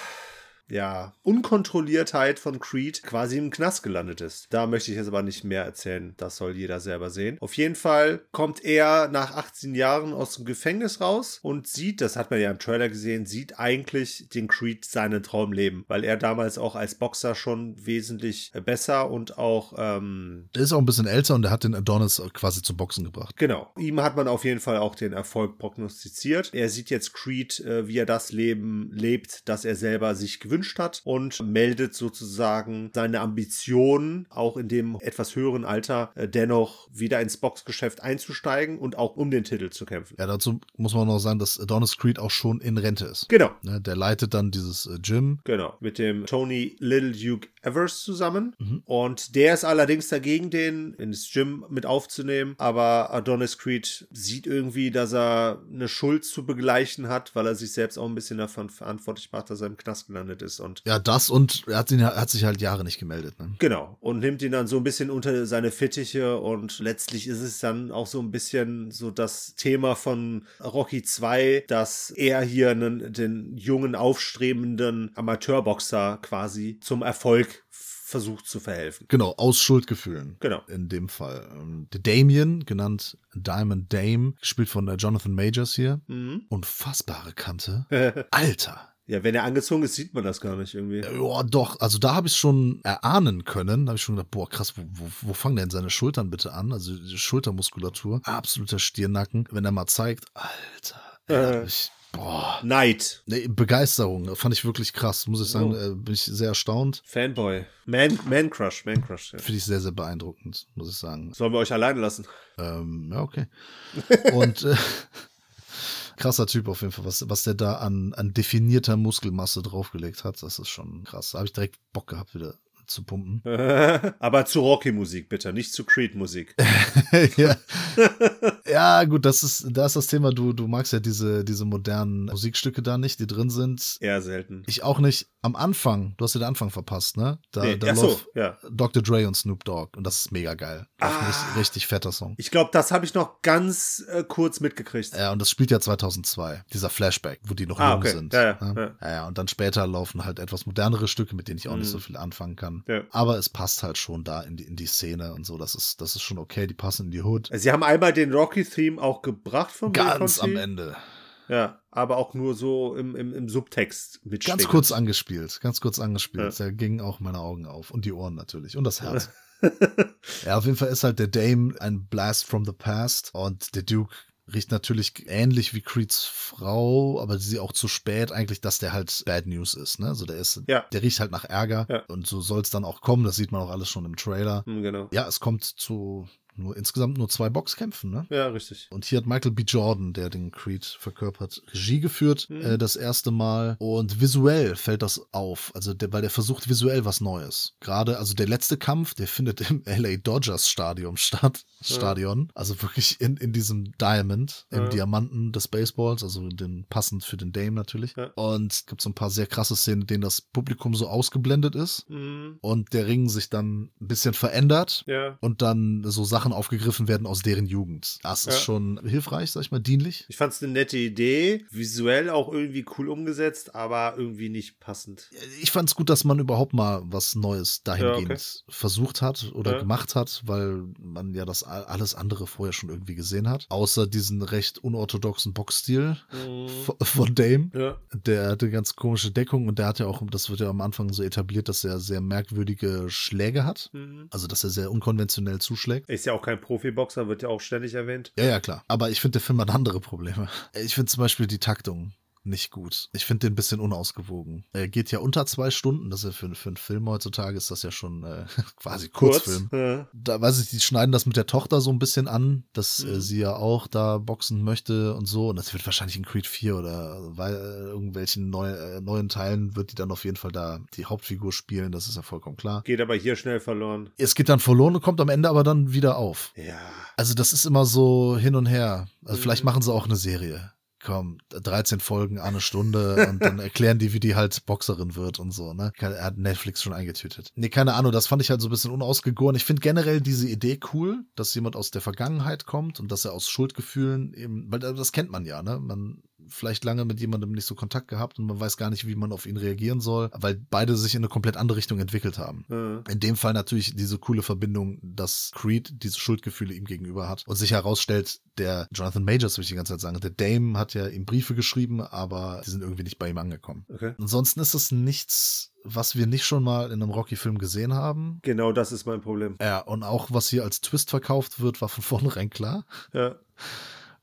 ja, Unkontrolliertheit von Creed quasi im Knast gelandet ist. Da möchte ich jetzt aber nicht mehr erzählen. Das soll jeder selber sehen. Auf jeden Fall kommt er nach 18 Jahren aus dem Gefängnis raus und sieht, das hat man ja im Trailer gesehen, sieht eigentlich den Creed seinen Traum leben, weil er damals auch als Boxer schon wesentlich besser und auch ähm, Der ist auch ein bisschen älter und der hat den Adonis quasi zum Boxen gebracht. Genau. Ihm hat man auf jeden Fall auch den Erfolg prognostiziert. Er sieht jetzt Creed, äh, wie er das Leben lebt, das er selber sich gewünscht hat und meldet sozusagen seine Ambitionen, auch in dem etwas höheren Alter, äh, dennoch wieder ins Boxgeschäft einzusteigen und auch um den Titel zu kämpfen. Ja, dazu muss man noch sagen, dass Adonis Creed auch schon in Rente ist. Genau. Ne, der leitet dann dieses äh, Gym. Genau, mit dem Tony Little Duke Evers zusammen. Und der ist allerdings dagegen, den ins Gym mit aufzunehmen. Aber Adonis Creed sieht irgendwie, dass er eine Schuld zu begleichen hat, weil er sich selbst auch ein bisschen davon verantwortlich macht, dass er im Knast gelandet ist. Und Ja, das und er hat, ihn, hat sich halt Jahre nicht gemeldet. Ne? Genau, und nimmt ihn dann so ein bisschen unter seine Fittiche und letztlich ist es dann auch so ein bisschen so das Thema von Rocky 2, dass er hier einen, den jungen, aufstrebenden Amateurboxer quasi zum Erfolg versucht zu verhelfen. Genau, aus Schuldgefühlen. Genau. In dem Fall. Ähm, Der Damien, genannt Diamond Dame, gespielt von äh, Jonathan Majors hier. Mhm. Unfassbare Kante. [laughs] Alter. Ja, wenn er angezogen ist, sieht man das gar nicht irgendwie. Ja, doch. Also da habe ich schon erahnen können. Da habe ich schon gedacht, boah, krass, wo, wo, wo fangen denn seine Schultern bitte an? Also die Schultermuskulatur. Absoluter Stirnacken. Wenn er mal zeigt, Alter. Ey, da hab ich, boah. Neid. Nee, Begeisterung. Fand ich wirklich krass. Muss ich sagen, Oh. äh, bin ich sehr erstaunt. Fanboy. Man, Man Crush, Man Crush. Ja. Finde ich sehr, sehr beeindruckend, muss ich sagen. Sollen wir euch alleine lassen? Ähm, ja, okay. [laughs] Und äh, krasser Typ auf jeden Fall, was, was der da an, an definierter Muskelmasse draufgelegt hat, das ist schon krass. Da habe ich direkt Bock gehabt, wieder zu pumpen. [laughs] Aber zu Rocky-Musik bitte, nicht zu Creed-Musik. [laughs] ja. [laughs] ja, gut, das ist, da ist das Thema, du, du magst ja diese, diese modernen Musikstücke da nicht, die drin sind. Eher selten. Ich auch nicht. Am Anfang, du hast ja den Anfang verpasst, ne? Da, Nee, da so, ja. Dr. Dre und Snoop Dogg und das ist mega geil. Ah. richtig, richtig fetter Song. Ich glaube, das habe ich noch ganz äh, kurz mitgekriegt. Ja, und das spielt ja 2002, dieser Flashback, wo die noch Ah, jung okay. sind. Ja, ja, ja. ja. ja, ja. Und dann später laufen halt etwas modernere Stücke, mit denen ich auch nicht Mhm. so viel anfangen kann. Ja. Aber es passt halt schon da in die, in die Szene und so. Das ist, das ist schon okay. Die passen in die Hood. Sie haben einmal den Rocky-Theme auch gebracht von Bill Ganz am Ende. Ja, aber auch nur so im, im, im Subtext mit Ganz kurz angespielt. Ganz kurz angespielt. Da gingen auch meine Augen auf. Und die Ohren natürlich. Und das [laughs] Herz. ja, auf jeden Fall ist halt der Dame ein Blast from the Past. Und der Duke riecht natürlich ähnlich wie Creeds Frau, aber sie auch zu spät eigentlich, dass der halt Bad News ist, ne? Also der ist, Ja. der riecht halt nach Ärger Ja. und so soll es dann auch kommen, das sieht man auch alles schon im Trailer. Hm, Genau. Ja, es kommt zu nur insgesamt nur zwei Boxkämpfen, ne? Ja, richtig. Und hier hat Michael B. Jordan, der den Creed verkörpert, Regie geführt, Mhm. äh, das erste Mal. Und visuell fällt das auf. Also, der, weil der versucht visuell was Neues. Gerade, also der letzte Kampf, der findet im [laughs] LA Dodgers Stadion statt. Stadion. Also wirklich in, in diesem Diamond, im Ja. Diamanten des Baseballs, also den passend für den Dame natürlich. Ja. Und es gibt so ein paar sehr krasse Szenen, in denen das Publikum so ausgeblendet ist Mhm. und der Ring sich dann ein bisschen verändert und dann so Sachen aufgegriffen werden aus deren Jugend. Das ist Ja. schon hilfreich, sag ich mal, dienlich. Ich fand es eine nette Idee, visuell auch irgendwie cool umgesetzt, aber irgendwie nicht passend. Ich fand es gut, dass man überhaupt mal was Neues dahingehend Ja, okay. versucht hat oder Ja. gemacht hat, weil man ja das alles andere vorher schon irgendwie gesehen hat. Außer diesen recht unorthodoxen Boxstil v- von Dame. Ja. Der hatte ganz komische Deckung und der hat ja auch, das wird ja am Anfang so etabliert, dass er sehr merkwürdige Schläge hat. Mhm. Also, dass er sehr unkonventionell zuschlägt. Ist ja auch kein Profiboxer, wird ja auch ständig erwähnt. Ja, ja, klar. Aber ich finde, der Film hat andere Probleme. Ich finde zum Beispiel die Taktung nicht gut. Ich finde den ein bisschen unausgewogen. Er geht ja unter zwei Stunden. Das ist ja für, für einen Film heutzutage ist das ja schon äh, [laughs] quasi Kurzfilm. Kurz, ja. Da weiß ich, die schneiden das mit der Tochter so ein bisschen an, dass Mhm. äh, sie ja auch da boxen möchte und so. Und das wird wahrscheinlich in Creed 4 oder weil äh, irgendwelchen neu, äh, neuen Teilen wird die dann auf jeden Fall da die Hauptfigur spielen. Das ist ja vollkommen klar. Geht aber hier schnell verloren. Es geht dann verloren und kommt am Ende aber dann wieder auf. Ja. Also das ist immer so hin und her. Also Mhm. vielleicht machen sie auch eine Serie. Komm, 13 Folgen, eine Stunde und dann [laughs] erklären die, wie die halt Boxerin wird und so, ne? Er hat Netflix schon eingetütet. Nee, keine Ahnung, das fand ich halt so ein bisschen unausgegoren. Ich finde generell diese Idee cool, dass jemand aus der Vergangenheit kommt und dass er aus Schuldgefühlen eben, weil das kennt man ja, ne? Man vielleicht lange mit jemandem nicht so Kontakt gehabt und man weiß gar nicht, wie man auf ihn reagieren soll, weil beide sich in eine komplett andere Richtung entwickelt haben. Ja. In dem Fall natürlich diese coole Verbindung, dass Creed diese Schuldgefühle ihm gegenüber hat und sich herausstellt, der Jonathan Majors, will ich die ganze Zeit sagen, der Dame hat ja ihm Briefe geschrieben, aber die sind irgendwie nicht bei ihm angekommen. Okay. Ansonsten ist es nichts, was wir nicht schon mal in einem Rocky-Film gesehen haben. Genau das ist mein Problem. Ja, und auch was hier als Twist verkauft wird, war von vornherein klar. Ja.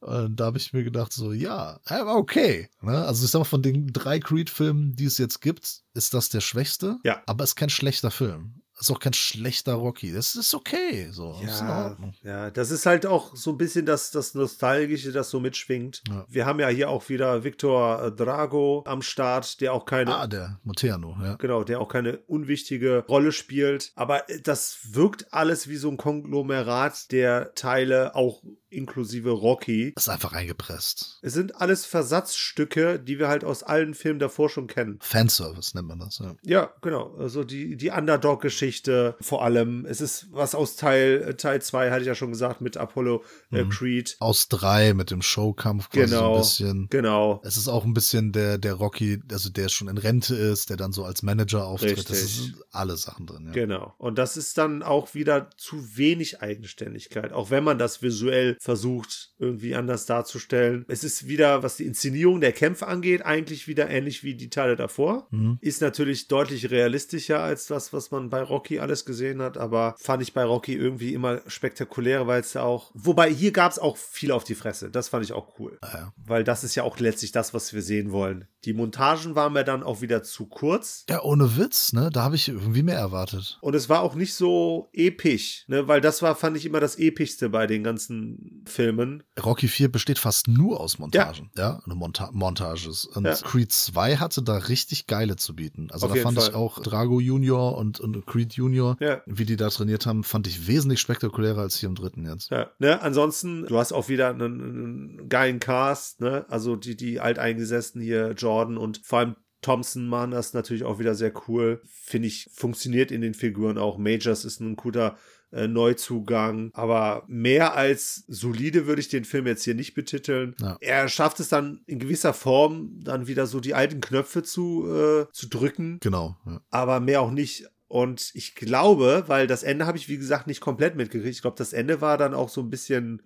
Und da habe ich mir gedacht, so, ja, aber okay. Ne? Also ich sag mal, von den drei Creed-Filmen, die es jetzt gibt, ist das der schwächste. Ja. Aber es ist kein schlechter Film. Ist auch kein schlechter Rocky. Das ist okay. So, Ja, Ordnung. ja, das ist halt auch so ein bisschen das, das Nostalgische, das so mitschwingt. Ja. Wir haben ja hier auch wieder Victor äh, Drago am Start, der auch keine, Ah, der Moteano, ja. genau, der auch keine unwichtige Rolle spielt. Aber äh, das wirkt alles wie so ein Konglomerat der Teile, auch inklusive Rocky. Ist einfach eingepresst. Es sind alles Versatzstücke, die wir halt aus allen Filmen davor schon kennen. Fanservice nennt man das, ja. Ja, genau. Also die, die Underdog-Geschichte vor allem. Es ist was aus Teil äh, Teil 2, hatte ich ja schon gesagt, mit Apollo äh, Mhm. Creed. Aus drei mit dem Showkampf quasi so Genau. ein bisschen. Genau. Es ist auch ein bisschen der, der Rocky, also der schon in Rente ist, der dann so als Manager auftritt. Das Richtig. sind alle Sachen drin, ja. Genau. Und das ist dann auch wieder zu wenig Eigenständigkeit, auch wenn man das visuell versucht, irgendwie anders darzustellen. Es ist wieder, was die Inszenierung der Kämpfe angeht, eigentlich wieder ähnlich wie die Teile davor. Mhm. Ist natürlich deutlich realistischer als das, was man bei Rocky alles gesehen hat, aber fand ich bei Rocky irgendwie immer spektakulärer, weil es ja auch. Wobei hier gab es auch viel auf die Fresse. Das fand ich auch cool. Ja. Weil das ist ja auch letztlich das, was wir sehen wollen. Die Montagen waren mir dann auch wieder zu kurz. Ja, ohne Witz, ne? Da habe ich irgendwie mehr erwartet. Und es war auch nicht so episch, ne? weil das war, fand ich immer das epischste bei den ganzen Filmen. Rocky 4 besteht fast nur aus Montagen. Ja, eine Monta Montages. Und Ja. Creed 2 hatte da richtig geile zu bieten. Also Auf da fand Fall. ich auch Drago Junior und, und Creed Junior, Ja. wie die da trainiert haben, fand ich wesentlich spektakulärer als hier im dritten jetzt. Ja, ne? Ansonsten, du hast auch wieder einen, einen geilen Cast, ne? Also die, die Alteingesessenen hier, Jordan und vor allem Thompson machen das natürlich auch wieder sehr cool. Finde ich, funktioniert in den Figuren auch. Majors ist ein guter äh, Neuzugang, aber mehr als solide würde ich den Film jetzt hier nicht betiteln. Ja. Er schafft es dann in gewisser Form dann wieder so die alten Knöpfe zu, äh, zu drücken, Genau. Ja. aber mehr auch nicht. Und ich glaube, weil das Ende habe ich, wie gesagt, nicht komplett mitgekriegt. Ich glaube, das Ende war dann auch so ein bisschen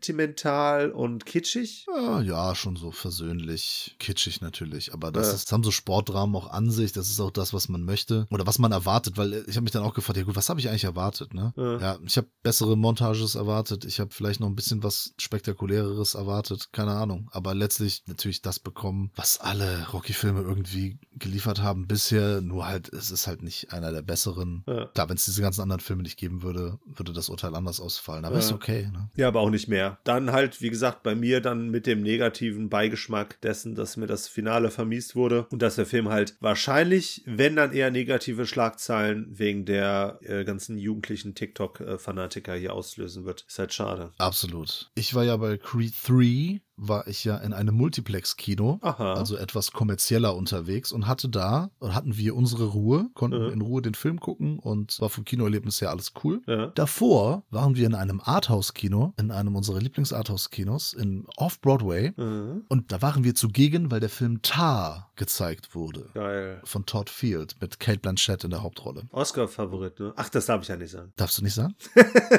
übersentimental und kitschig. Ja, ja, schon so versöhnlich, kitschig natürlich. Aber das, Ja. ist, das haben so Sportdramen auch an sich. Das ist auch das, was man möchte oder was man erwartet. Weil äh, ich habe mich dann auch gefragt, ja gut, was habe ich eigentlich erwartet? Ne? Ja. Ja, ich habe bessere Montages erwartet. Ich habe vielleicht noch ein bisschen was spektakuläreres erwartet. Keine Ahnung. Aber letztlich natürlich das bekommen, was alle Rocky-Filme irgendwie geliefert haben bisher. Nur halt, es ist halt nicht einer der besseren. Ja. Klar, wenn es diese ganzen anderen Filme nicht geben würde, würde das Urteil anders ausfallen. Aber Ja. ist okay. Ne? Ja, aber auch nicht mehr. Dann halt, wie gesagt, bei mir dann mit dem negativen Beigeschmack dessen, dass mir das Finale vermiest wurde und dass der Film halt wahrscheinlich, wenn dann eher negative Schlagzeilen wegen der äh, ganzen jugendlichen TikTok-Fanatiker hier auslösen wird. Ist halt schade. Absolut. Ich war ja bei Creed 3, war ich ja in einem Multiplex-Kino, also etwas kommerzieller unterwegs und hatte da, und hatten wir unsere Ruhe, konnten Mhm. in Ruhe den Film gucken und war vom Kinoerlebnis her alles cool. ja. Davor waren wir in einem Arthouse-Kino, in einem unserer Lieblings-Arthouse-Kinos, in Off-Broadway. Mhm. Und da waren wir zugegen, weil der Film Tar gezeigt wurde. Geil. Von Todd Field mit Kate Blanchett in der Hauptrolle. Oscar-Favorit, ne? Ach, das darf ich ja nicht sagen. Darfst du nicht sagen? [laughs]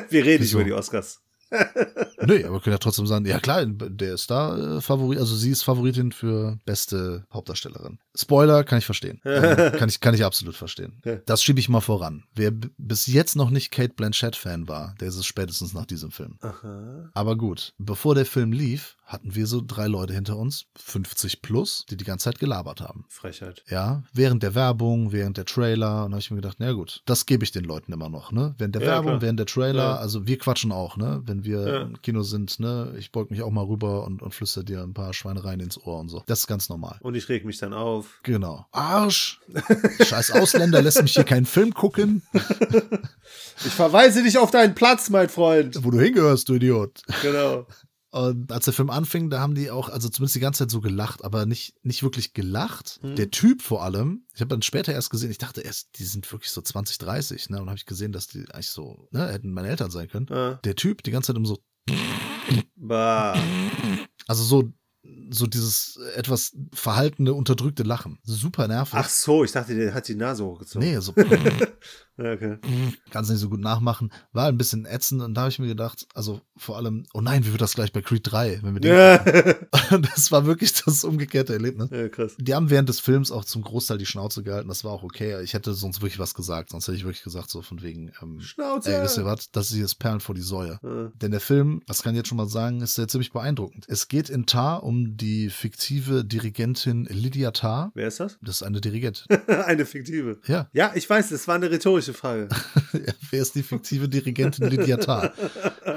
Wir reden nicht Wieso? über die Oscars. [laughs] nee, aber können ja trotzdem sagen, ja klar, der ist da äh, Favorit, also sie ist Favoritin für beste Hauptdarstellerin. Spoiler kann ich verstehen. [laughs] ähm, kann ich, kann ich absolut verstehen. Das schiebe ich mal voran. Wer bis jetzt noch nicht Kate Blanchett-Fan war, der ist es spätestens nach diesem Film. Aha. Aber gut, bevor der Film lief, hatten wir so drei Leute hinter uns, 50 plus, die die ganze Zeit gelabert haben. Frechheit. Ja, während der Werbung, während der Trailer. Und da habe ich mir gedacht, na gut, das gebe ich den Leuten immer noch, ne? Während der ja, Werbung, klar. während der Trailer, ja. also wir quatschen auch, ne? Wenn wir ja. im Kino sind, ne? Ich beug mich auch mal rüber und, und flüster dir ein paar Schweinereien ins Ohr und so. Das ist ganz normal. Und ich reg mich dann auf. Genau. Arsch! Scheiß Ausländer lässt mich hier keinen Film gucken. ich verweise dich auf deinen Platz, mein Freund. Wo du hingehörst, du Idiot. Genau. Und als der Film anfing, da haben die auch, also zumindest die ganze Zeit so gelacht, aber nicht, nicht wirklich gelacht. Mhm. Der Typ vor allem, ich habe dann später erst gesehen, ich dachte erst, die sind wirklich so 20, 30, ne? Und habe ich gesehen, dass die eigentlich so, ne, hätten meine Eltern sein können. Ja. Der Typ, die ganze Zeit immer so. Bah. Also so so dieses etwas verhaltene, unterdrückte Lachen. Super nervig. Ach so, ich dachte, der hat die Nase hochgezogen. Nee, so. [laughs] [laughs] [laughs] okay. Kannst nicht so gut nachmachen. War ein bisschen ätzend und da habe ich mir gedacht, also vor allem, oh nein, wie wird das gleich bei Creed 3, wenn wir den ja. Das war wirklich das umgekehrte Erlebnis. Ja, krass. Die haben während des Films auch zum Großteil die Schnauze gehalten, das war auch okay. Ich hätte sonst wirklich was gesagt, sonst hätte ich wirklich gesagt, so von wegen, ähm, Schnauze! Ey, wisst ihr was, das ist jetzt Perlen vor die Säue. Ja. Denn der Film, das kann ich jetzt schon mal sagen, ist sehr ziemlich beeindruckend. Es geht in Tar um die fiktive Dirigentin Lydia Tarr. Wer ist das? Das ist eine Dirigentin. [laughs] eine fiktive? Ja. Ja, ich weiß, das war eine rhetorische Frage. [laughs] Wer ist die fiktive Dirigentin Lydia Tarr?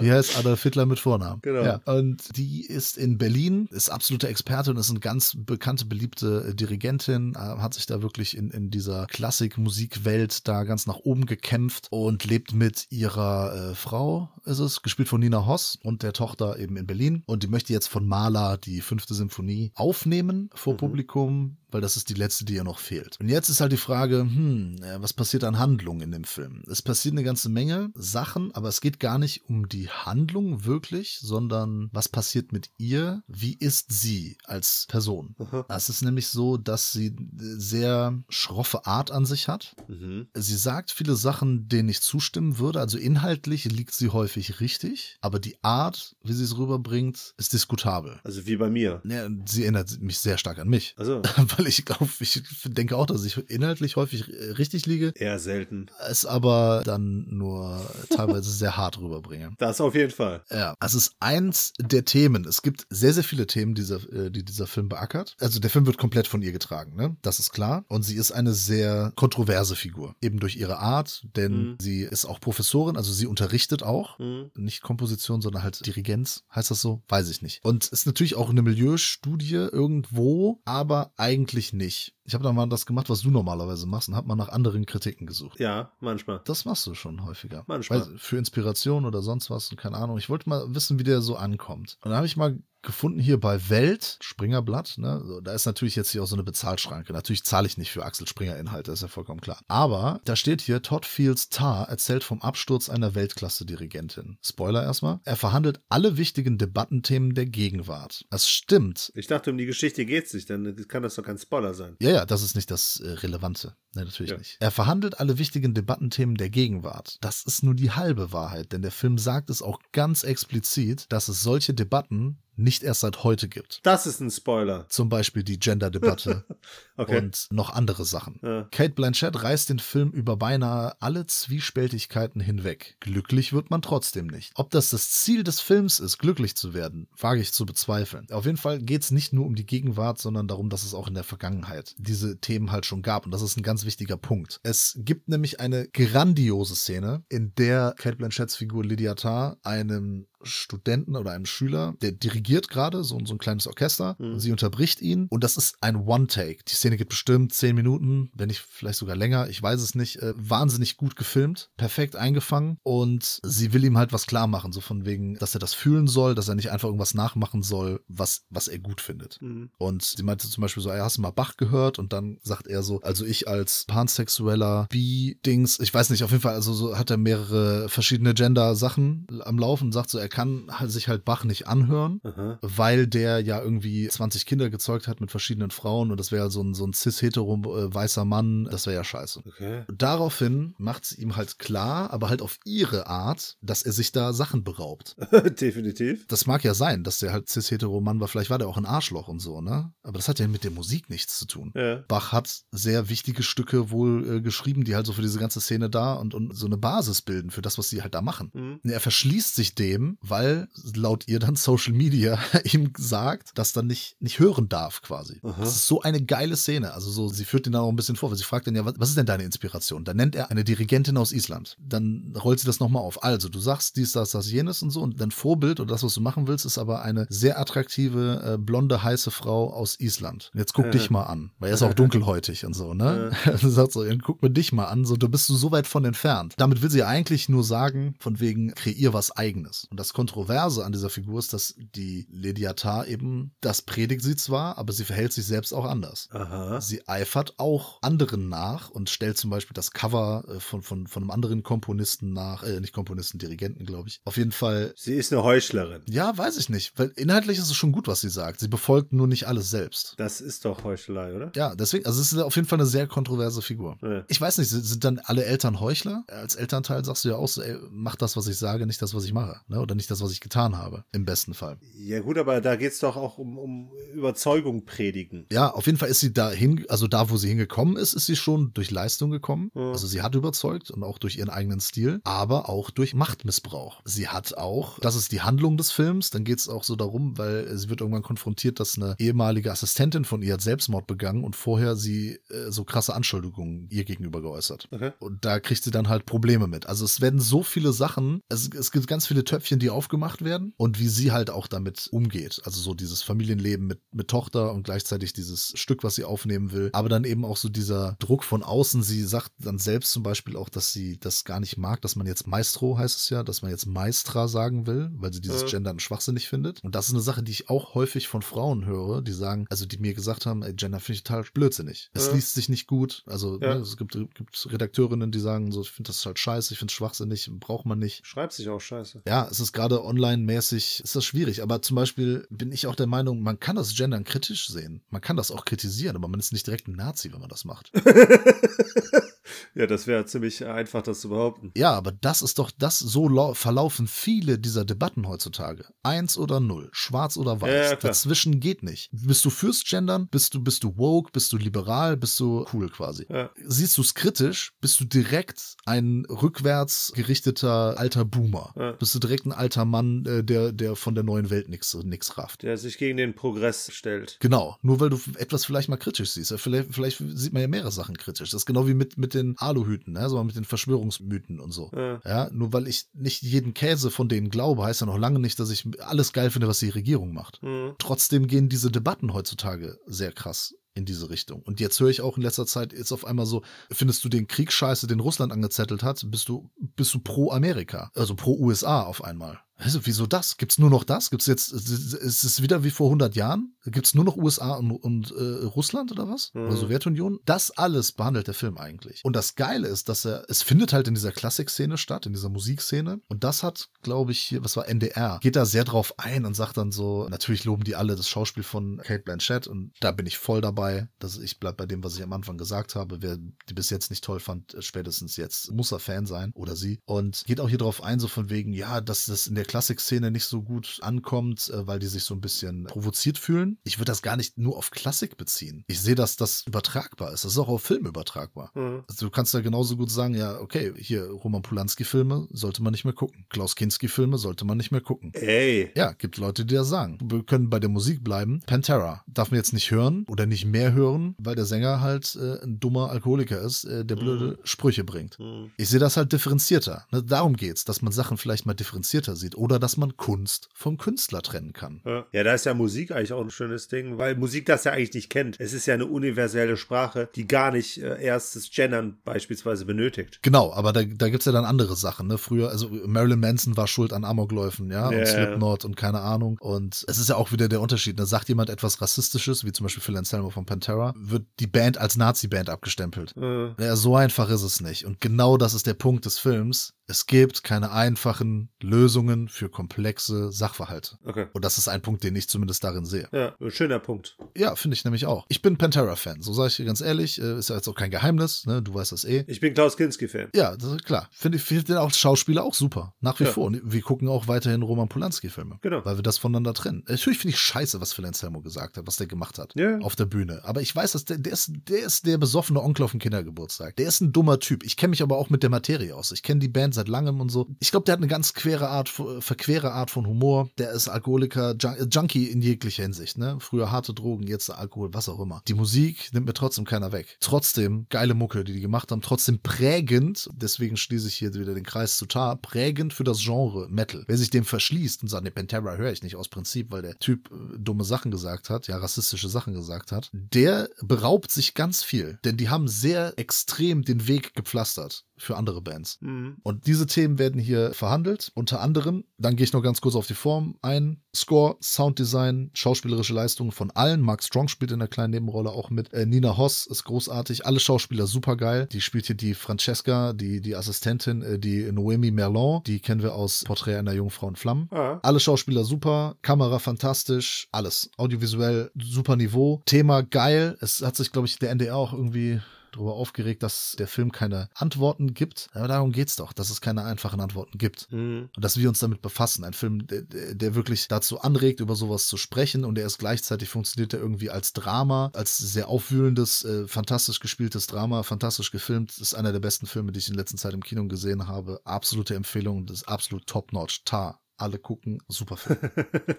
Wie heißt Adolf Hitler mit Vornamen? Genau. Ja. Und die ist in Berlin, ist absolute Expertin, ist eine ganz bekannte, beliebte Dirigentin, äh, hat sich da wirklich in, in dieser Klassik-Musikwelt da ganz nach oben gekämpft und lebt mit ihrer äh, Frau, ist es, gespielt von Nina Hoss und der Tochter eben in Berlin. Und die möchte jetzt von Mahler die fünfte Symphonie aufnehmen vor mhm. Publikum, weil das ist die letzte, die ja noch fehlt. Und jetzt ist halt die Frage, hm, was passiert an Handlung in dem Film? Es passiert eine ganze Menge Sachen, aber es geht gar nicht um die Handlung wirklich, sondern was passiert mit ihr? Wie ist sie als Person? Mhm. Es ist nämlich so, dass sie sehr schroffe Art an sich hat. Mhm. Sie sagt viele Sachen, denen ich zustimmen würde. Also inhaltlich liegt sie häufig richtig, aber die Art, wie sie es rüberbringt, ist diskutabel. Also wie bei mir. Ja, sie erinnert mich sehr stark an mich. Also. [laughs] Weil ich glaube, ich denke auch, dass ich inhaltlich häufig richtig liege. Eher selten. Es aber dann nur teilweise sehr hart rüberbringe. [laughs] Das auf jeden Fall. Ja, es ist eins der Themen. Es gibt sehr, sehr viele Themen, dieser, äh, die dieser Film beackert. Also der Film wird komplett von ihr getragen, ne? Das ist klar. Und sie ist eine sehr kontroverse Figur. Eben durch ihre Art, denn mhm. sie ist auch Professorin, also sie unterrichtet auch. Mhm. Nicht Komposition, sondern halt Dirigenz. Heißt das so? Weiß ich nicht. Und ist natürlich auch eine Milieustudie irgendwo, aber eigentlich nicht. Ich habe da mal das gemacht, was du normalerweise machst und habe mal nach anderen Kritiken gesucht. Ja, manchmal. Das machst du schon häufiger. Manchmal. Weil für Inspiration oder sonst was und keine Ahnung. Ich wollte mal wissen, wie der so ankommt. Und da habe ich mal gefunden hier bei Welt, Springerblatt. Ne? Da ist natürlich jetzt hier auch so eine Bezahlschranke. Natürlich zahle ich nicht für Axel Springer Inhalte, ist ja vollkommen klar. Aber da steht hier, Todd Fields Tar erzählt vom Absturz einer Weltklasse-Dirigentin. Spoiler erstmal. Er verhandelt alle wichtigen Debattenthemen der Gegenwart. Das stimmt. Ich dachte, um die Geschichte geht es nicht, dann kann das doch kein Spoiler sein. Ja, ja, das ist nicht das äh, Relevante. Nein, natürlich ja. nicht. Er verhandelt alle wichtigen Debattenthemen der Gegenwart. Das ist nur die halbe Wahrheit, denn der Film sagt es auch ganz explizit, dass es solche Debatten nicht erst seit heute gibt. Das ist ein Spoiler. Zum Beispiel die Gender-Debatte [laughs] okay. und noch andere Sachen. Ja. Kate Blanchett reißt den Film über beinahe alle Zwiespältigkeiten hinweg. Glücklich wird man trotzdem nicht. Ob das das Ziel des Films ist, glücklich zu werden, wage ich zu bezweifeln. Auf jeden Fall geht es nicht nur um die Gegenwart, sondern darum, dass es auch in der Vergangenheit diese Themen halt schon gab. Und das ist ein ganz wichtiger Punkt. Es gibt nämlich eine grandiose Szene, in der Kate Blanchetts Figur Lydia Tarr einem Studenten oder einem Schüler, der dirigiert gerade, so, so ein kleines Orchester, mhm. sie unterbricht ihn und das ist ein One-Take. Die Szene geht bestimmt zehn Minuten, wenn nicht vielleicht sogar länger, ich weiß es nicht. Äh, wahnsinnig gut gefilmt, perfekt eingefangen und sie will ihm halt was klar machen, so von wegen, dass er das fühlen soll, dass er nicht einfach irgendwas nachmachen soll, was, was er gut findet. Mhm. Und sie meinte zum Beispiel so, ey, hast du mal Bach gehört? Und dann sagt er so, also ich als pansexueller B-Dings, ich weiß nicht, auf jeden Fall, also so hat er mehrere verschiedene Gender-Sachen am Laufen, sagt so, er kann halt sich halt Bach nicht anhören, Aha. weil der ja irgendwie 20 Kinder gezeugt hat mit verschiedenen Frauen und das wäre so ein, so ein cis-hetero äh, weißer Mann, das wäre ja scheiße. Okay. Daraufhin macht sie ihm halt klar, aber halt auf ihre Art, dass er sich da Sachen beraubt. [laughs] Definitiv. Das mag ja sein, dass der halt cis-hetero Mann war, vielleicht war der auch ein Arschloch und so, ne? Aber das hat ja mit der Musik nichts zu tun. Ja. Bach hat sehr wichtige Stücke wohl äh, geschrieben, die halt so für diese ganze Szene da und, und so eine Basis bilden für das, was sie halt da machen. Mhm. Er verschließt sich dem, weil laut ihr dann Social Media [laughs] ihm sagt, dass dann nicht, nicht hören darf quasi. Aha. Das ist so eine geile Szene. Also so, sie führt ihn dann auch ein bisschen vor, weil sie fragt dann ja, was, was ist denn deine Inspiration? Dann nennt er eine Dirigentin aus Island. Dann rollt sie das nochmal auf. Also du sagst dies, das, das, jenes und so und dein Vorbild oder das, was du machen willst, ist aber eine sehr attraktive, äh, blonde, heiße Frau aus Island. Und jetzt guck Äh. dich mal an, weil er ist auch [laughs] dunkelhäutig und so, ne? Und [laughs] sagt so, dann guck mir dich mal an, so, du bist so weit von entfernt. Damit will sie ja eigentlich nur sagen, von wegen, kreier was eigenes. Und das Kontroverse an dieser Figur ist, dass die Lediatar eben, das predigt sie zwar, aber sie verhält sich selbst auch anders. Aha. Sie eifert auch anderen nach und stellt zum Beispiel das Cover äh, von, von, von einem anderen Komponisten nach, äh, nicht Komponisten, Dirigenten, glaube ich. Auf jeden Fall, Sie ist eine Heuchlerin. ja, weiß ich nicht, weil inhaltlich ist es schon gut, was sie sagt. Sie befolgt nur nicht alles selbst. Das ist doch Heuchelei, oder? Ja, deswegen, also es ist auf jeden Fall eine sehr kontroverse Figur. Ja. Ich weiß nicht, sind, sind dann alle Eltern Heuchler? Als Elternteil sagst du ja auch so, ey, mach das, was ich sage, nicht das, was ich mache. Ne? Oder nicht das, was ich getan habe, im besten Fall. Ja gut, aber da geht's doch auch um, um Überzeugung predigen. Ja, auf jeden Fall ist sie dahin, also da, wo sie hingekommen ist, ist sie schon durch Leistung gekommen. Ja. Also sie hat überzeugt und auch durch ihren eigenen Stil, aber auch durch Machtmissbrauch. Sie hat auch, das ist die Handlung des Films, dann geht es auch so darum, weil sie wird irgendwann konfrontiert, dass eine ehemalige Assistentin von ihr hat Selbstmord begangen und vorher sie äh, so krasse Anschuldigungen ihr gegenüber geäußert. Okay. Und da kriegt sie dann halt Probleme mit. Also es werden so viele Sachen, es, es gibt ganz viele Töpfchen, die aufgemacht werden und wie sie halt auch damit umgeht. Also so dieses Familienleben mit, mit Tochter und gleichzeitig dieses Stück, was sie aufnehmen will. Aber dann eben auch so dieser Druck von außen. Sie sagt dann selbst zum Beispiel auch, dass sie das gar nicht mag, dass man jetzt Maestro heißt es ja, dass man jetzt Maestra sagen will, weil sie dieses Ja. Gendern schwachsinnig findet. Und das ist eine Sache, die ich auch häufig von Frauen höre, die sagen, also die mir gesagt haben, ey, Gender finde ich total blödsinnig. Es Ja. liest sich nicht gut. Also Ja. ne, es gibt, gibt Redakteurinnen, die sagen so, ich finde das halt scheiße, ich finde es schwachsinnig, braucht man nicht. Schreibt sich auch scheiße. Ja, es ist gerade online-mäßig, ist das schwierig. Aber zum Beispiel bin ich auch der Meinung, man kann das Gendern kritisch sehen. Man kann das auch kritisieren, aber man ist nicht direkt ein Nazi, wenn man das macht. [laughs] [laughs] Ja, das wäre ziemlich einfach, das zu behaupten. Ja, aber das ist doch das, so lau- verlaufen viele dieser Debatten heutzutage. Eins oder null, schwarz oder weiß. Ja. Dazwischen geht nicht. Bist du fürs Gendern? Bist du, bist du woke? Bist du liberal? Bist du cool quasi? Ja. Siehst du es kritisch? Bist du direkt ein rückwärts gerichteter alter Boomer? Ja. Bist du direkt ein alter Mann, äh, der, der von der neuen Welt nichts nix rafft? Der sich gegen den Progress stellt. Genau, nur weil du etwas vielleicht mal kritisch siehst. Vielleicht, vielleicht sieht man ja mehrere Sachen kritisch. Das ist genau wie mit, mit den Aluhüten, ne? so mit den Verschwörungsmythen und so. Ja. Ja, nur weil ich nicht jeden Käse von denen glaube, heißt ja noch lange nicht, dass ich alles geil finde, was die Regierung macht. Mhm. Trotzdem gehen diese Debatten heutzutage sehr krass in diese Richtung. Und jetzt höre ich auch in letzter Zeit jetzt auf einmal so, findest du den Krieg scheiße, den Russland angezettelt hat, bist du, bist du pro Amerika, also pro USA auf einmal. Also, wieso das? Gibt's nur noch das? Gibt's jetzt, ist es wieder wie vor 100 Jahren? Gibt's nur noch USA und, und äh, Russland oder was? Mhm. Oder Sowjetunion? Das alles behandelt der Film eigentlich. Und das Geile ist, dass er, es findet halt in dieser Klassikszene statt, in dieser Musikszene. Und das hat, glaube ich, hier, was war NDR, geht da sehr drauf ein und sagt dann so, natürlich loben die alle das Schauspiel von Kate Blanchett und da bin ich voll dabei. Das, ich bleib bei dem, was ich am Anfang gesagt habe. Wer die bis jetzt nicht toll fand, spätestens jetzt muss er Fan sein oder sie. Und geht auch hier drauf ein, so von wegen, ja, dass das in der Klassikszene nicht so gut ankommt, äh, weil die sich so ein bisschen provoziert fühlen. Ich würde das gar nicht nur auf Klassik beziehen. Ich sehe, dass das übertragbar ist. Das ist auch auf Film übertragbar. Mhm. Also du kannst ja genauso gut sagen, ja, okay, hier Roman Polanski-Filme sollte man nicht mehr gucken. Klaus Kinski-Filme sollte man nicht mehr gucken. Ey. Ja, gibt Leute, die das sagen. Wir können bei der Musik bleiben. Pantera darf man jetzt nicht hören oder nicht mehr hören, weil der Sänger halt äh, ein dummer Alkoholiker ist, äh, der blöde Sprüche bringt. Mhm. Ich sehe das halt differenzierter. Ne? Darum geht's, dass man Sachen vielleicht mal differenzierter sieht oder dass man Kunst vom Künstler trennen kann. Ja. ja, da ist ja Musik eigentlich auch ein schönes Ding, weil Musik das ja eigentlich nicht kennt. Es ist ja eine universelle Sprache, die gar nicht äh, erstes Gendern beispielsweise benötigt. Genau, aber da, da gibt's ja dann andere Sachen. Ne? Früher, also Marilyn Manson war schuld an Amokläufen, ja, Ja, und ja. Slipknot und keine Ahnung. Und es ist ja auch wieder der Unterschied. Ne? Sagt jemand etwas Rassistisches, wie zum Beispiel Phil Anselmo von Pantera, wird die Band als Nazi-Band abgestempelt. Äh, Ja, so einfach ist es nicht. Und genau das ist der Punkt des Films. Es gibt keine einfachen Lösungen Für komplexe Sachverhalte. Okay. Und das ist ein Punkt, den ich zumindest darin sehe. Ja, schöner Punkt. Ja, finde ich nämlich auch. Ich bin Pantera-Fan, so sage ich dir ganz ehrlich. Äh, ist ja jetzt auch kein Geheimnis, ne? Du weißt das eh. Ich bin Klaus Kinski-Fan. Ja, das ist klar. Finde ich find den auch Schauspieler auch super. Nach wie Ja. vor. Und wir gucken auch weiterhin Roman Polanski-Filme. Genau. Weil wir das voneinander trennen. Natürlich finde ich scheiße, was Phil Anselmo gesagt hat, was der gemacht hat. Ja. Auf der Bühne. Aber ich weiß, dass der, der, ist, der ist der besoffene Onkel auf dem Kindergeburtstag. Der ist ein dummer Typ. Ich kenne mich aber auch mit der Materie aus. Ich kenne die Band seit langem und so. Ich glaube, der hat eine ganz quere Art, verquere Art von Humor. Der ist Alkoholiker, äh, Junkie in jeglicher Hinsicht. Ne? Früher harte Drogen, jetzt Alkohol, was auch immer. Die Musik nimmt mir trotzdem keiner weg. Trotzdem geile Mucke, die die gemacht haben. Trotzdem prägend. Deswegen schließe ich hier wieder den Kreis zu Tar. Prägend für das Genre Metal. Wer sich dem verschließt und sagt, ne, Pantera höre ich nicht aus Prinzip, weil der Typ äh, dumme Sachen gesagt hat, ja, rassistische Sachen gesagt hat, der beraubt sich ganz viel. Denn die haben sehr extrem den Weg gepflastert für andere Bands. Mhm. Und diese Themen werden hier verhandelt, unter anderem. Dann gehe ich noch ganz kurz auf die Form ein. Score, Sounddesign, schauspielerische Leistungen von allen. Mark Strong spielt in einer kleinen Nebenrolle auch mit. Äh, Nina Hoss ist großartig. Alle Schauspieler super geil. Die spielt hier die Francesca, die, die Assistentin, äh, die Noemi Merlon. Die kennen wir aus Porträt einer Jungfrau in Flammen. Ah. Alle Schauspieler super, Kamera fantastisch, alles. Audiovisuell super Niveau. Thema geil. Es hat sich, glaube ich, der NDR auch irgendwie darüber aufgeregt, dass der Film keine Antworten gibt. Aber darum geht's doch, dass es keine einfachen Antworten gibt. Mhm. Und dass wir uns damit befassen. Ein Film, der, der wirklich dazu anregt, über sowas zu sprechen und der ist gleichzeitig funktioniert er irgendwie als Drama, als sehr aufwühlendes, äh, fantastisch gespieltes Drama, fantastisch gefilmt. Das ist einer der besten Filme, die ich in letzter Zeit im Kino gesehen habe. Absolute Empfehlung, das ist absolut top-notch. Tar. Alle gucken, super Film. [laughs]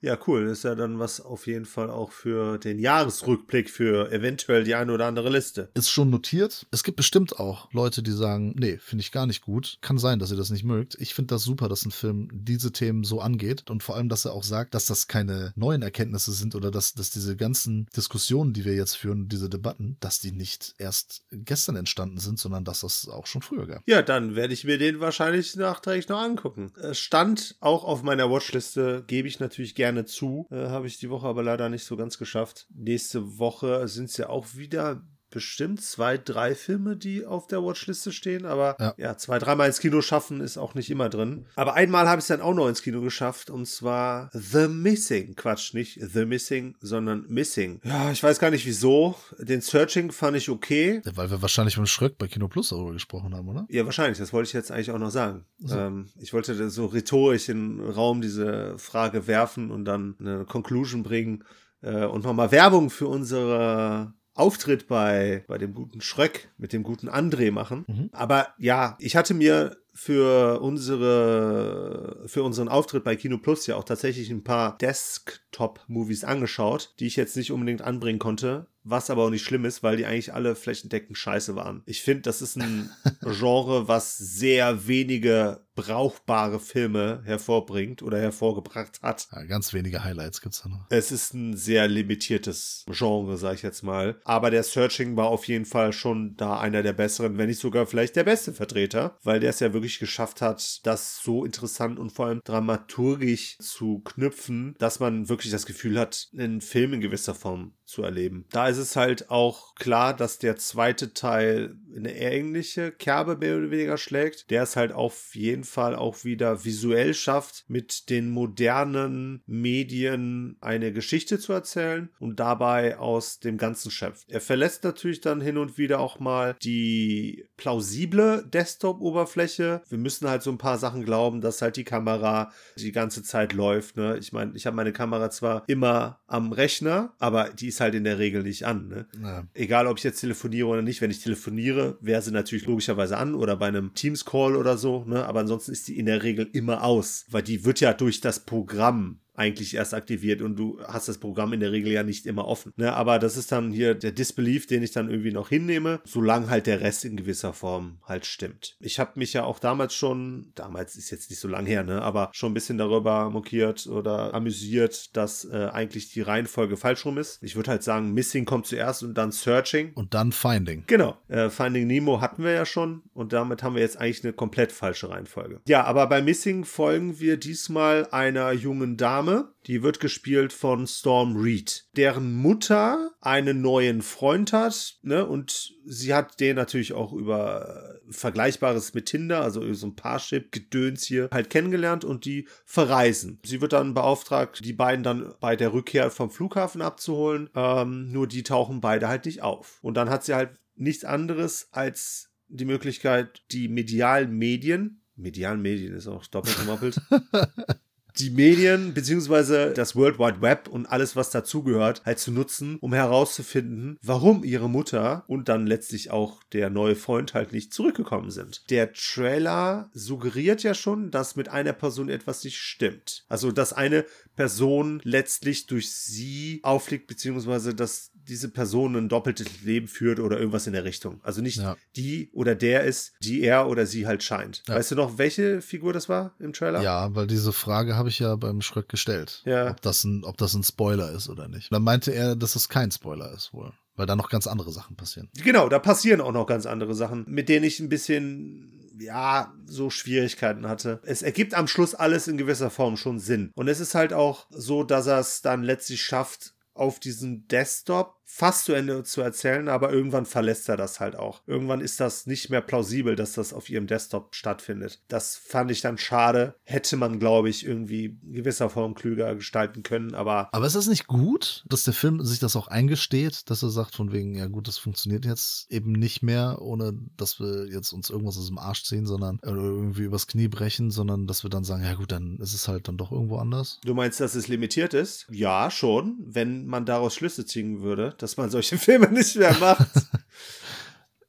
Ja, cool. Das ist ja dann was auf jeden Fall auch für den Jahresrückblick für eventuell die eine oder andere Liste. ist schon notiert. Es gibt bestimmt auch Leute, die sagen, nee, finde ich gar nicht gut. Kann sein, dass ihr das nicht mögt. Ich finde das super, dass ein Film diese Themen so angeht und vor allem, dass er auch sagt, dass das keine neuen Erkenntnisse sind oder dass, dass diese ganzen Diskussionen, die wir jetzt führen, diese Debatten, dass die nicht erst gestern entstanden sind, sondern dass das auch schon früher gab. Ja, dann werde ich mir den wahrscheinlich nachträglich noch angucken. Stand auch auf meiner Watchliste, gebe ich natürlich gerne zu. Äh, Habe ich die Woche aber leider nicht so ganz geschafft. Nächste Woche sind es ja auch wieder bestimmt zwei, drei Filme, die auf der Watchliste stehen. Aber ja, Ja. zwei, dreimal ins Kino schaffen ist auch nicht immer drin. Aber einmal habe ich es dann auch noch ins Kino geschafft. Und zwar The Missing. Quatsch, nicht The Missing, sondern Missing. Ja, ich weiß gar nicht wieso. Den Searching fand ich okay. Weil wir wahrscheinlich beim Schröck bei Kino Plus darüber gesprochen haben, oder? Ja, wahrscheinlich. Das wollte ich jetzt eigentlich auch noch sagen. Ähm, ich wollte so rhetorisch in den Raum diese Frage werfen und dann eine Conclusion bringen äh, und nochmal Werbung für unsere Auftritt bei, bei dem guten Schröck mit dem guten André machen. Mhm. Aber ja, ich hatte mir für unsere für unseren Auftritt bei Kino Plus ja auch tatsächlich ein paar Desktop-Movies angeschaut, die ich jetzt nicht unbedingt anbringen konnte, was aber auch nicht schlimm ist, weil die eigentlich alle flächendeckend scheiße waren. Ich finde, das ist ein [laughs] Genre, was sehr wenige brauchbare Filme hervorbringt oder hervorgebracht hat. Ja, ganz wenige Highlights gibt's da noch. Es ist ein sehr limitiertes Genre, sag ich jetzt mal. Aber der Searching war auf jeden Fall schon da einer der besseren, wenn nicht sogar vielleicht der beste Vertreter, weil der es ja wirklich geschafft hat, das so interessant und vor allem dramaturgisch zu knüpfen, dass man wirklich das Gefühl hat, einen Film in gewisser Form zu erleben. Da ist es halt auch klar, dass der zweite Teil eine ähnliche Kerbe mehr oder weniger schlägt, der es halt auf jeden Fall auch wieder visuell schafft, mit den modernen Medien eine Geschichte zu erzählen und dabei aus dem Ganzen schöpft. Er verlässt natürlich dann hin und wieder auch mal die plausible Desktop-Oberfläche. Wir müssen halt so ein paar Sachen glauben, dass halt die Kamera die ganze Zeit läuft. Ne? Ich meine, ich habe meine Kamera zwar immer am Rechner, aber die ist halt in der Regel nicht an. Ne? Ja. Egal, ob ich jetzt telefoniere oder nicht. Wenn ich telefoniere, wäre sie natürlich logischerweise an oder bei einem Teams-Call oder so. Ne? Aber ansonsten ist die in der Regel immer aus, weil die wird ja durch das Programm eigentlich erst aktiviert und du hast das Programm in der Regel ja nicht immer offen. Ne? Aber das ist dann hier der Disbelief, den ich dann irgendwie noch hinnehme, solange halt der Rest in gewisser Form halt stimmt. Ich habe mich ja auch damals schon, damals ist jetzt nicht so lang her, ne, aber schon ein bisschen darüber mokiert oder amüsiert, dass äh, eigentlich die Reihenfolge falsch rum ist. Ich würde halt sagen, Missing kommt zuerst und dann Searching. Und dann Finding. Genau. Äh, Finding Nemo hatten wir ja schon und damit haben wir jetzt eigentlich eine komplett falsche Reihenfolge. Ja, aber bei Missing folgen wir diesmal einer jungen Dame. Die wird gespielt von Storm Reed, deren Mutter einen neuen Freund hat, ne? Und sie hat den natürlich auch über Vergleichbares mit Tinder, also so ein Parship-Gedöns hier, halt kennengelernt und die verreisen. Sie wird dann beauftragt, die beiden dann bei der Rückkehr vom Flughafen abzuholen. Ähm, nur die tauchen beide halt nicht auf. Und dann hat sie halt nichts anderes als die Möglichkeit, die medialen Medien, medialen Medien ist auch doppelt gemoppelt, [laughs] die Medien beziehungsweise das World Wide Web und alles, was dazugehört, halt zu nutzen, um herauszufinden, warum ihre Mutter und dann letztlich auch der neue Freund halt nicht zurückgekommen sind. Der Trailer suggeriert ja schon, dass mit einer Person etwas nicht stimmt. Also, dass eine Person letztlich durch sie auffliegt, beziehungsweise dass diese Person ein doppeltes Leben führt oder irgendwas in der Richtung. Also nicht Ja. die oder der ist, die er oder sie halt scheint. Ja. Weißt du noch, welche Figur das war im Trailer? Ja, weil diese Frage habe ich ja beim Schröck gestellt. Ja. Ob das, ein, ob das ein Spoiler ist oder nicht. Dann meinte er, dass es kein Spoiler ist wohl. Weil da noch ganz andere Sachen passieren. Genau, da passieren auch noch ganz andere Sachen, mit denen ich ein bisschen, ja, so Schwierigkeiten hatte. Es ergibt am Schluss alles in gewisser Form schon Sinn. Und es ist halt auch so, dass er es dann letztlich schafft, auf diesem Desktop fast zu Ende zu erzählen, aber irgendwann verlässt er das halt auch. Irgendwann ist das nicht mehr plausibel, dass das auf ihrem Desktop stattfindet. Das fand ich dann schade. Hätte man, glaube ich, irgendwie in gewisser Form klüger gestalten können, aber Aber ist das nicht gut, dass der Film sich das auch eingesteht, dass er sagt von wegen, ja gut, das funktioniert jetzt eben nicht mehr, ohne dass wir jetzt uns irgendwas aus dem Arsch ziehen, sondern oder irgendwie übers Knie brechen, sondern dass wir dann sagen, ja gut, dann ist es halt dann doch irgendwo anders. Du meinst, dass es limitiert ist? Ja, schon, wenn man daraus Schlüsse ziehen würde, dass man solche [laughs] Filme nicht mehr macht.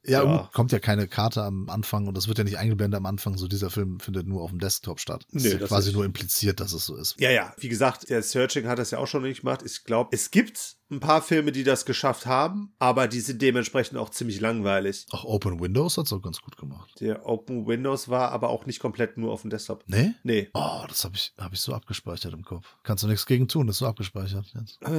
Ja, Ja. kommt ja keine Karte am Anfang und das wird ja nicht eingeblendet am Anfang, so dieser Film findet nur auf dem Desktop statt. Das Nee, ist ja das quasi nur impliziert, dass es so ist. ja, ja, wie gesagt, der Searching hat das ja auch schon nicht gemacht. Ich glaube, es gibt ein paar Filme, die das geschafft haben, aber die sind dementsprechend auch ziemlich langweilig. Auch Open Windows hat's auch ganz gut gemacht. Der Open Windows war aber auch nicht komplett nur auf dem Desktop. Nee? Nee. Oh, das habe ich, hab ich so abgespeichert im Kopf. Kannst du nichts gegen tun, ist so abgespeichert jetzt. [laughs]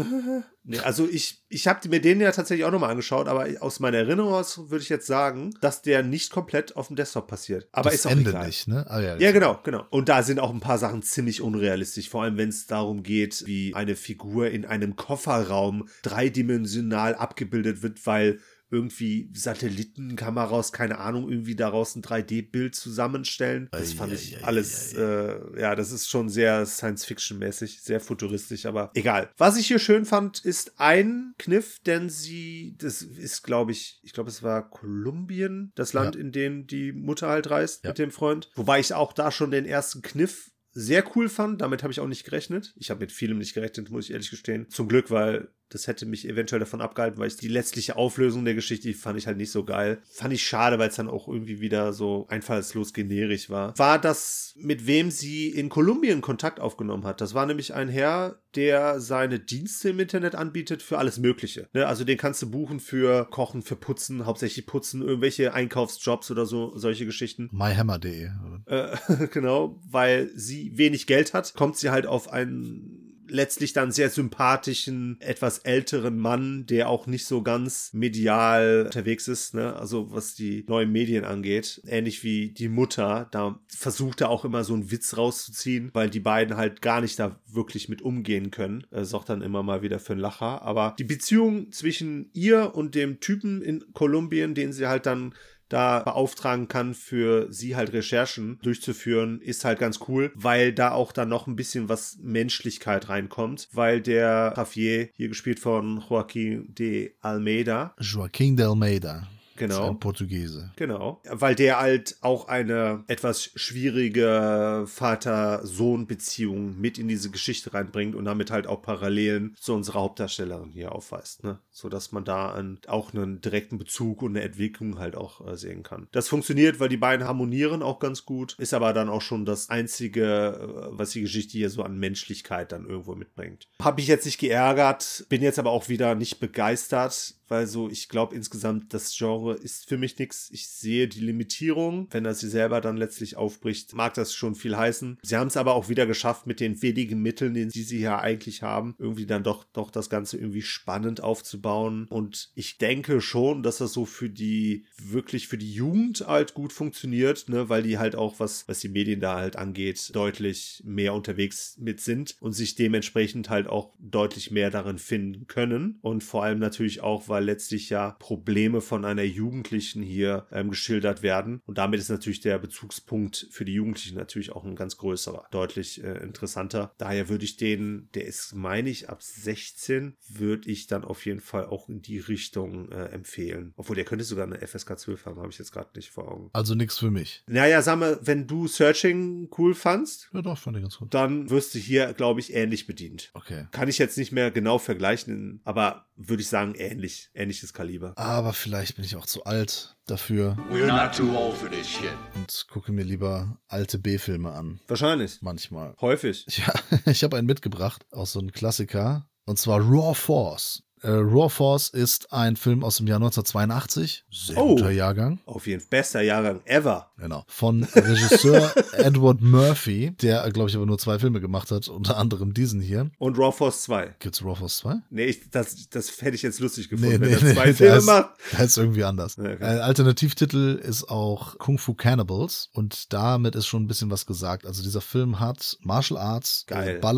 Nee, also ich, ich habe mir den ja tatsächlich auch nochmal angeschaut, aber aus meiner Erinnerung aus würde ich jetzt sagen, dass der nicht komplett auf dem Desktop passiert. Aber das ist auch Ende egal. nicht, ne? Ah, ja, Ja, genau, genau. Und da sind auch ein paar Sachen ziemlich unrealistisch, vor allem wenn es darum geht, wie eine Figur in einem Kofferraum dreidimensional abgebildet wird, weil irgendwie Satellitenkameras, keine Ahnung, irgendwie daraus ein 3D-Bild zusammenstellen. Das fand ich alles, äh, ja, das ist schon sehr Science-Fiction-mäßig, sehr futuristisch, aber egal. Was ich hier schön fand, ist ein Kniff, denn sie, das ist, glaube ich, ich glaube, es war Kolumbien, das Land, in dem die Mutter halt reist Ja. mit dem Freund. Wobei ich auch da schon den ersten Kniff sehr cool fand. Damit habe ich auch nicht gerechnet. Ich habe mit vielem nicht gerechnet, muss ich ehrlich gestehen. Zum Glück, weil das hätte mich eventuell davon abgehalten, weil ich die letztliche Auflösung der Geschichte, die fand ich halt nicht so geil. Fand ich schade, weil es dann auch irgendwie wieder so einfallslos generisch war. War das, mit wem sie in Kolumbien Kontakt aufgenommen hat. Das war nämlich ein Herr, der seine Dienste im Internet anbietet für alles Mögliche. Ne? Also den kannst du buchen für Kochen, für Putzen, hauptsächlich Putzen, irgendwelche Einkaufsjobs oder so, solche Geschichten. myhammer.de. Äh, [laughs] genau, weil sie wenig Geld hat, kommt sie halt auf einen letztlich dann sehr sympathischen, etwas älteren Mann, der auch nicht so ganz medial unterwegs ist, ne? Also was die neuen Medien angeht. Ähnlich wie die Mutter, da versucht er auch immer so einen Witz rauszuziehen, weil die beiden halt gar nicht da wirklich mit umgehen können. Äh, sorgt dann immer mal wieder für einen Lacher. Aber die Beziehung zwischen ihr und dem Typen in Kolumbien, den sie halt dann da beauftragen kann, für sie halt Recherchen durchzuführen, ist halt ganz cool, weil da auch dann noch ein bisschen was Menschlichkeit reinkommt, weil der Javier, hier gespielt von Joaquin de Almeida, Joaquim de Almeida. Genau, ein Portugiese. Genau, weil der halt auch eine etwas schwierige Vater-Sohn-Beziehung mit in diese Geschichte reinbringt und damit halt auch Parallelen zu unserer Hauptdarstellerin hier aufweist, ne? So dass man da einen, auch einen direkten Bezug und eine Entwicklung halt auch äh, sehen kann. Das funktioniert, weil die beiden harmonieren auch ganz gut, ist aber dann auch schon das einzige, äh, was die Geschichte hier so an Menschlichkeit dann irgendwo mitbringt. Habe ich jetzt nicht geärgert, bin jetzt aber auch wieder nicht begeistert, weil so, ich glaube insgesamt, das Genre ist für mich nichts. Ich sehe die Limitierung. Wenn er sie selber dann letztlich aufbricht, mag das schon viel heißen. Sie haben es aber auch wieder geschafft, mit den wenigen Mitteln, die sie hier eigentlich haben, irgendwie dann doch, doch das Ganze irgendwie spannend aufzubauen. Und ich denke schon, dass das so für die, wirklich für die Jugend halt gut funktioniert, ne, weil die halt auch, was, was die Medien da halt angeht, deutlich mehr unterwegs mit sind und sich dementsprechend halt auch deutlich mehr darin finden können. Und vor allem natürlich auch, weil letztlich ja Probleme von einer Jugendlichen hier ähm, geschildert werden. Und damit ist natürlich der Bezugspunkt für die Jugendlichen natürlich auch ein ganz größerer, deutlich äh, interessanter. Daher würde ich den, der ist, meine ich, ab 16, würde ich dann auf jeden Fall auch in die Richtung äh, empfehlen. Obwohl, der könnte sogar eine FSK 12 haben, habe ich jetzt gerade nicht vor Augen. Also nichts für mich. Naja, sag mal, wenn du Searching cool fandst, Ja, doch, fand ich ganz gut. dann wirst du hier, glaube ich, ähnlich bedient. Okay. Kann ich jetzt nicht mehr genau vergleichen, aber würde ich sagen, ähnlich, ähnliches Kaliber. Aber vielleicht bin ich auch zu alt dafür We're not too old for this shit. und gucke mir lieber alte B-Filme an. Wahrscheinlich. Manchmal. Häufig. Ja, [laughs] ich habe einen mitgebracht aus so einem Klassiker. Und zwar Raw Force. Äh, Raw Force ist ein Film aus dem Jahr 1982. Sehr Oh. guter Jahrgang. Auf jeden Fall. Bester Jahrgang ever. Genau. Von Regisseur [laughs] Edward Murphy, der, glaube ich, aber nur zwei Filme gemacht hat, unter anderem diesen hier. Und Raw Force 2. Gibt's Raw Force 2? Nee, ich, das, das hätte ich jetzt lustig Nee, gefunden, nee, wenn er nee. zwei der Filme ist, macht. der ist irgendwie anders. Okay. Äh, Alternativtitel ist auch Kung Fu Cannibals und damit ist schon ein bisschen was gesagt. Also dieser Film hat Martial Arts, Geil. äh, er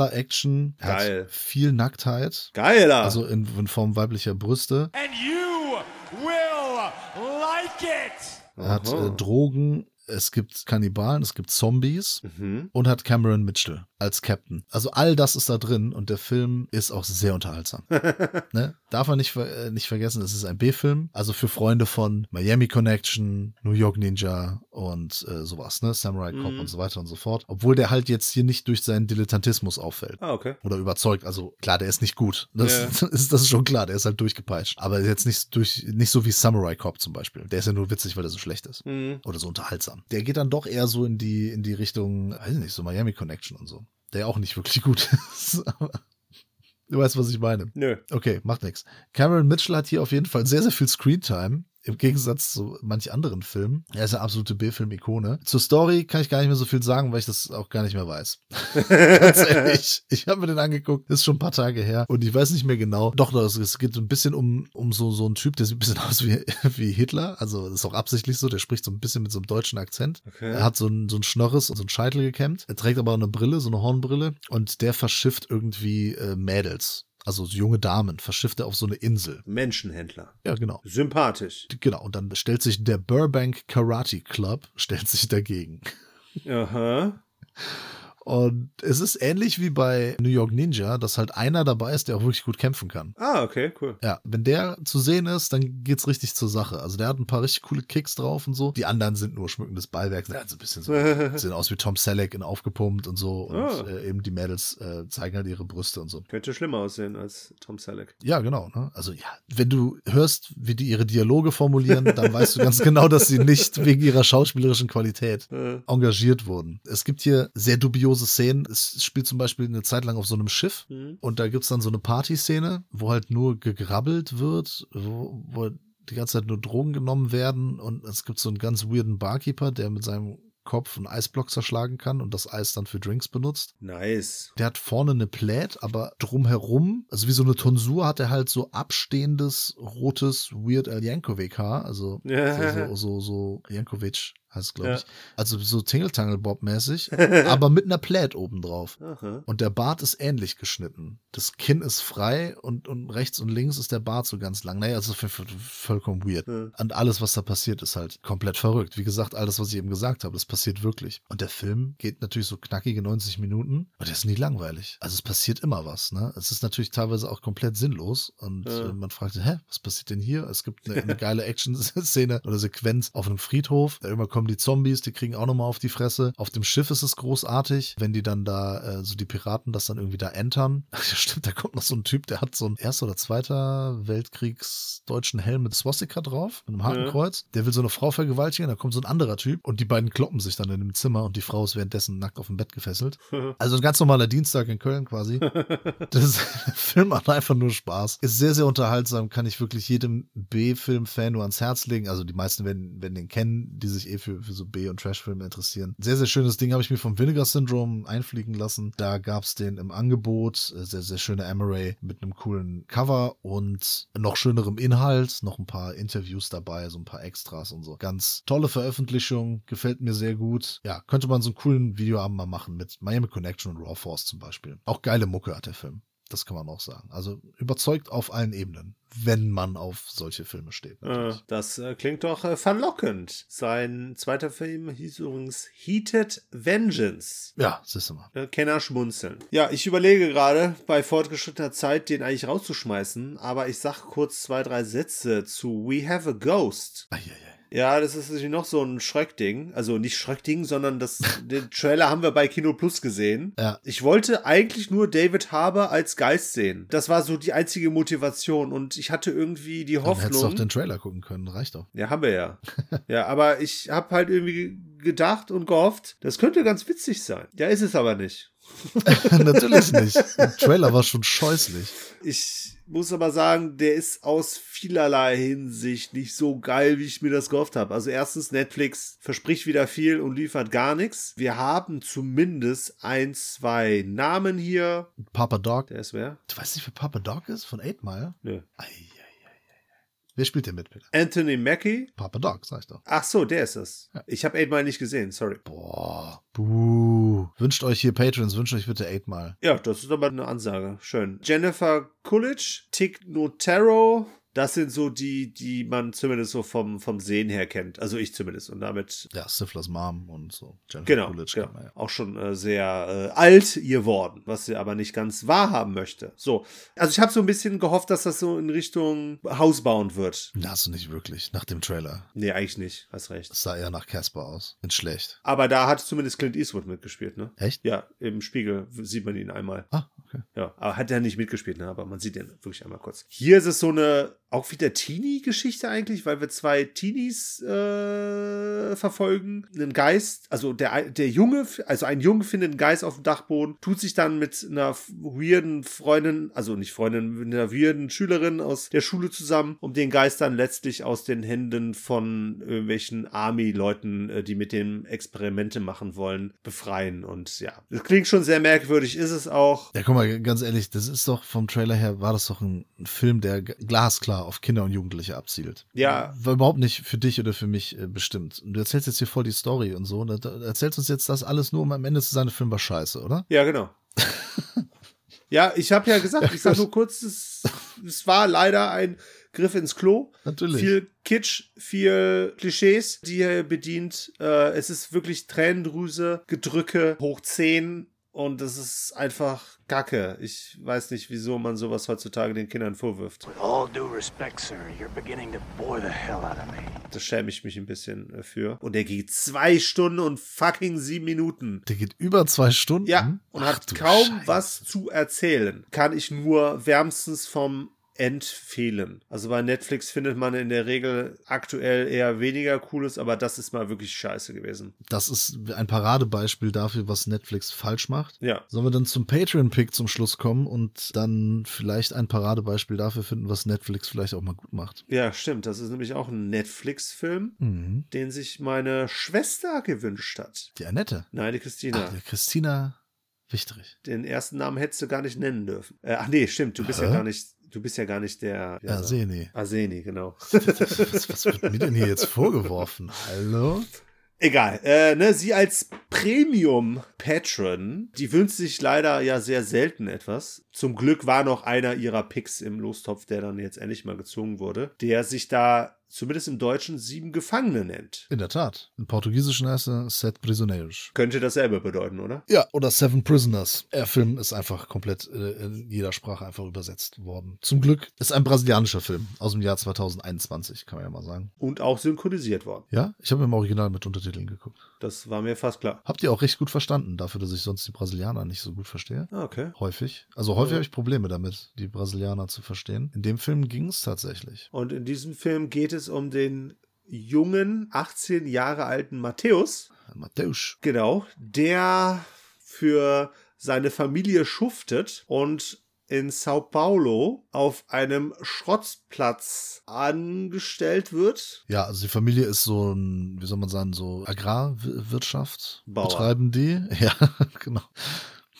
Geil. hat viel Nacktheit, Geiler. also in, in Form weiblicher Brüste. And you will like it. Er hat äh, Drogen, es gibt Kannibalen, es gibt Zombies mhm. und hat Cameron Mitchell als Captain. Also all das ist da drin und der Film ist auch sehr unterhaltsam. [laughs] ne? Darf man nicht, äh, nicht vergessen, es ist ein B-Film, also für Freunde von Miami Connection, New York Ninja und äh, sowas, ne? Samurai Cop Mhm. und so weiter und so fort. Obwohl der halt jetzt hier nicht durch seinen Dilettantismus auffällt. Ah, okay. Oder überzeugt. Also klar, der ist nicht gut. Das, Ja. [laughs] ist, das ist schon klar, der ist halt durchgepeitscht. Aber jetzt nicht durch, nicht so wie Samurai Cop zum Beispiel. Der ist ja nur witzig, weil er so schlecht ist. Mhm. Oder so unterhaltsam. Der geht dann doch eher so in die, in die Richtung, weiß ich nicht, so Miami Connection und so. Der auch nicht wirklich gut [laughs] ist. Du weißt, was ich meine. Nö. Okay, macht nichts. Cameron Mitchell hat hier auf jeden Fall sehr, sehr viel Screentime. Im Gegensatz zu manch anderen Filmen. Er ist eine absolute B-Film-Ikone. Zur Story kann ich gar nicht mehr so viel sagen, weil ich das auch gar nicht mehr weiß. [laughs] Ganz ehrlich. Ich habe mir den angeguckt, ist schon ein paar Tage her und ich weiß nicht mehr genau. Doch, doch, es- geht so ein bisschen um, um so, so einen Typ, der sieht ein bisschen [laughs] aus wie, wie Hitler. Also das ist auch absichtlich so, der spricht so ein bisschen mit so einem deutschen Akzent. Okay. Er hat so ein, so ein Schnorres und so einen Scheitel gekämmt. Er trägt aber auch eine Brille, so eine Hornbrille. Und der verschifft irgendwie äh, Mädels. Also so junge Damen verschifft er auf so eine Insel. Menschenhändler. Ja, genau. Sympathisch. Genau. Und dann stellt sich der Burbank Karate Club, [laughs] stellt sich dagegen. Aha. Und es ist ähnlich wie bei New York Ninja, dass halt einer dabei ist, der auch wirklich gut kämpfen kann. Ah, okay, cool. Ja, wenn der zu sehen ist, dann geht's richtig zur Sache. Also der hat ein paar richtig coole Kicks drauf und so. Die anderen sind nur schmückendes Beiwerk. Der hat so ein bisschen so, [laughs] sehen aus wie Tom Selleck in aufgepumpt und so. Und Ah. äh, eben die Mädels äh, zeigen halt ihre Brüste und so. Könnte schlimmer aussehen als Tom Selleck. Ja, genau. Ne? Also ja, wenn du hörst, wie die ihre Dialoge formulieren, dann weißt du ganz genau, dass sie nicht wegen ihrer schauspielerischen Qualität [laughs] Äh, engagiert wurden. Es gibt hier sehr dubiose Szenen. Es spielt zum Beispiel eine Zeit lang auf so einem Schiff Mhm. und da gibt's dann so eine Partyszene, wo halt nur gegrabbelt wird, wo, wo die ganze Zeit nur Drogen genommen werden und es gibt so einen ganz weirden Barkeeper, der mit seinem Kopf einen Eisblock zerschlagen kann und das Eis dann für Drinks benutzt. Nice. Der hat vorne eine Plaid, aber drumherum, also wie so eine Tonsur, hat er halt so abstehendes, rotes, weird Al Yankovic-Haar. Also Ja. so, so, so Jankovic heißt es, glaube Ja. ich. Also so Tingle-Tangle-Bob-mäßig, [laughs] aber mit einer Plaid obendrauf. Aha. Und der Bart ist ähnlich geschnitten. Das Kinn ist frei und, und rechts und links ist der Bart so ganz lang. Naja, also vollkommen weird. Ja. Und alles, was da passiert, ist halt komplett verrückt. Wie gesagt, alles, was ich eben gesagt habe, das passiert wirklich. Und der Film geht natürlich so knackige 90 Minuten und der ist nie langweilig. Also es passiert immer was. Ne? Es ist natürlich teilweise auch komplett sinnlos. Und Ja. äh, man fragt hä, was passiert denn hier? Es gibt eine, [laughs] eine geile Action-Szene oder Sequenz auf einem Friedhof. Da irgendwann kommen die Zombies, die kriegen auch nochmal auf die Fresse. Auf dem Schiff ist es großartig, wenn die dann da, äh, so die Piraten das dann irgendwie da entern. [laughs] Ja, stimmt, da kommt noch so ein Typ, der hat so einen Erster oder Zweiter Weltkriegs deutschen Helm mit Swastika drauf, mit einem Hakenkreuz. Der will so eine Frau vergewaltigen, da kommt so ein anderer Typ und die beiden kloppen sich dann in dem Zimmer und die Frau ist währenddessen nackt auf dem Bett gefesselt. [laughs] Also ein ganz normaler Dienstag in Köln quasi. [laughs] Das Film macht einfach nur Spaß. Ist sehr, sehr unterhaltsam, kann ich wirklich jedem B-Film-Fan nur ans Herz legen. Also die meisten werden, werden den kennen, die sich eh für, für so B- und Trash-Filme interessieren. Sehr, sehr schönes Ding habe ich mir vom Vinegar Syndrome einfliegen lassen. Da gab's den im Angebot. Äh, Sehr, sehr schöne Amaray mit einem coolen Cover und noch schönerem Inhalt. Noch ein paar Interviews dabei, so ein paar Extras und so. Ganz tolle Veröffentlichung, gefällt mir sehr gut. Ja, könnte man so einen coolen Videoabend mal machen mit Miami Connection und Raw Force zum Beispiel. Auch geile Mucke hat der Film. Das kann man auch sagen. Also überzeugt auf allen Ebenen, wenn man auf solche Filme steht. Äh, das äh, klingt doch äh, verlockend. Sein zweiter Film hieß übrigens Heated Vengeance. Ja, siehst du mal. Äh, Kenner schmunzeln. Ja, ich überlege gerade, bei fortgeschrittener Zeit den eigentlich rauszuschmeißen, aber ich sag kurz zwei, drei Sätze zu We Have a Ghost. Eieiei. Ja, das ist natürlich noch so ein Schröckding. Also nicht Schröckding, sondern das, den Trailer haben wir bei Kino Plus gesehen. Ja. Ich wollte eigentlich nur David Harbour als Geist sehen. Das war so die einzige Motivation und ich hatte irgendwie die Dann hättest du Hoffnung. den Trailer gucken können, reicht doch. Ja, haben wir ja. [laughs] ja, aber ich habe halt irgendwie gedacht und gehofft, das könnte ganz witzig sein. Ja, ist es aber nicht. [laughs] Natürlich nicht. Der Trailer war schon scheußlich. Ich muss aber sagen, der ist aus vielerlei Hinsicht nicht so geil, wie ich mir das gehofft habe. Also erstens, Netflix verspricht wieder viel und liefert gar nichts. Wir haben zumindest ein, zwei Namen hier. Papa Dog. Der ist wer? Du weißt nicht, wer Papa Dog ist? Von 8 Mile? Nö. Ei. Wer spielt denn mit, bitte? Anthony Mackie. Papa Dog, sag ich doch. Ach so, der ist es. Ich habe Eight nicht gesehen, sorry. Boah. Buh. Wünscht euch hier Patrons, wünscht euch bitte 8 Mile. Ja, das ist aber eine Ansage. Schön. Jennifer Coolidge, Tick Notaro. Das sind so die, die man zumindest so vom, vom Sehen her kennt. Also ich zumindest. Und damit Ja, Stiflers Mom und so. Jennifer Genau, Coolidge genau. man ja. auch schon äh, sehr äh, alt geworden, was sie aber nicht ganz wahrhaben möchte. So, also ich habe so ein bisschen gehofft, dass das so in Richtung Haus bauen wird. Na, hast du nicht wirklich. Nach dem Trailer. Nee, eigentlich nicht, hast recht. Das sah eher nach Casper aus. Nicht schlecht. Aber da hat zumindest Clint Eastwood mitgespielt, ne? Echt? Ja, im Spiegel sieht man ihn einmal. Ah, okay. Ja, aber hat er nicht mitgespielt, ne? Aber man sieht ihn wirklich einmal kurz. Hier ist es so eine, auch wieder Teenie-Geschichte eigentlich, weil wir zwei Teenies äh, verfolgen. Einen Geist, also der, der Junge, also ein Junge findet einen Geist auf dem Dachboden, tut sich dann mit einer weirden Freundin, also nicht Freundin, mit einer weirden Schülerin aus der Schule zusammen, um den Geist dann letztlich aus den Händen von irgendwelchen Army-Leuten, äh, die mit dem Experimente machen wollen, befreien. Und ja, das klingt schon sehr merkwürdig, ist es auch. Ja, guck mal, ganz ehrlich, das ist doch vom Trailer her, war das doch ein Film, der g- auf Kinder und Jugendliche abzielt. Ja. War überhaupt nicht für dich oder für mich äh, bestimmt. Und du erzählst jetzt hier voll die Story und so. Und da erzählst uns jetzt das alles nur, um am Ende zu sein, der Film war scheiße, oder? Ja, genau. [laughs] ja, ich habe ja gesagt, ich sag nur kurz, es, es war leider ein Griff ins Klo. Natürlich. Viel Kitsch, viel Klischees, die er bedient. Äh, es ist wirklich Tränendrüse, Gedrücke, hoch 10 und das ist einfach Kacke. Ich weiß nicht, wieso man sowas heutzutage den Kindern vorwirft. With all due respect, sir, you're beginning to bore the hell out of me. Das schäme ich mich ein bisschen äh, für. Und der geht zwei Stunden und fucking sieben Minuten. Der geht über zwei Stunden. Ja, und? Ach hat kaum Scheiße. was zu erzählen. Kann ich nur wärmstens vom empfehlen. Also bei Netflix findet man in der Regel aktuell eher weniger Cooles, aber das ist mal wirklich scheiße gewesen. Das ist ein Paradebeispiel dafür, was Netflix falsch macht. Ja. Sollen wir dann zum Patreon-Pick zum Schluss kommen und dann vielleicht ein Paradebeispiel dafür finden, was Netflix vielleicht auch mal gut macht? Ja, stimmt. Das ist nämlich auch ein Netflix-Film, Mhm. den sich meine Schwester gewünscht hat. Die Annette. Nein, die Ach, Christina. die Christina Wichterich. Den ersten Namen hättest du gar nicht nennen dürfen. Äh, ach nee, stimmt. Du bist ja Hä? gar nicht, du bist ja gar nicht der. Ja, heißt er? Seni. Arseni, genau. [laughs] Was, was wird mir denn hier jetzt vorgeworfen? Hallo? Egal. Äh, ne, sie als Premium-Patron, die wünscht sich leider ja sehr selten etwas. Zum Glück war noch einer ihrer Picks im Lostopf, der dann jetzt endlich mal gezogen wurde, der sich da zumindest im Deutschen sieben Gefangene nennt. In der Tat. Im Portugiesischen heißt er Set Prisioneiros. Könnte dasselbe bedeuten, oder? Ja, oder Seven Prisoners. Der Film ist einfach komplett äh, in jeder Sprache einfach übersetzt worden. Zum Glück ist ein brasilianischer Film aus dem Jahr 2021, kann man ja mal sagen. Und auch synchronisiert worden. Ja, ich habe im Original mit Untertiteln geguckt. Das war mir fast klar. Habt ihr auch recht gut verstanden, dafür, dass ich sonst die Brasilianer nicht so gut verstehe? Ah, okay. Häufig. Also häufig habe ich Probleme damit, die Brasilianer zu verstehen. In dem Film ging es tatsächlich. Und in diesem Film geht es um den jungen, 18 Jahre alten Matthäus, Mateusz. Genau, der für seine Familie schuftet und in Sao Paulo auf einem Schrottplatz angestellt wird. Ja, also die Familie ist so ein, wie soll man sagen, so Agrarwirtschaft Bauer. betreiben die. [laughs] Ja, genau.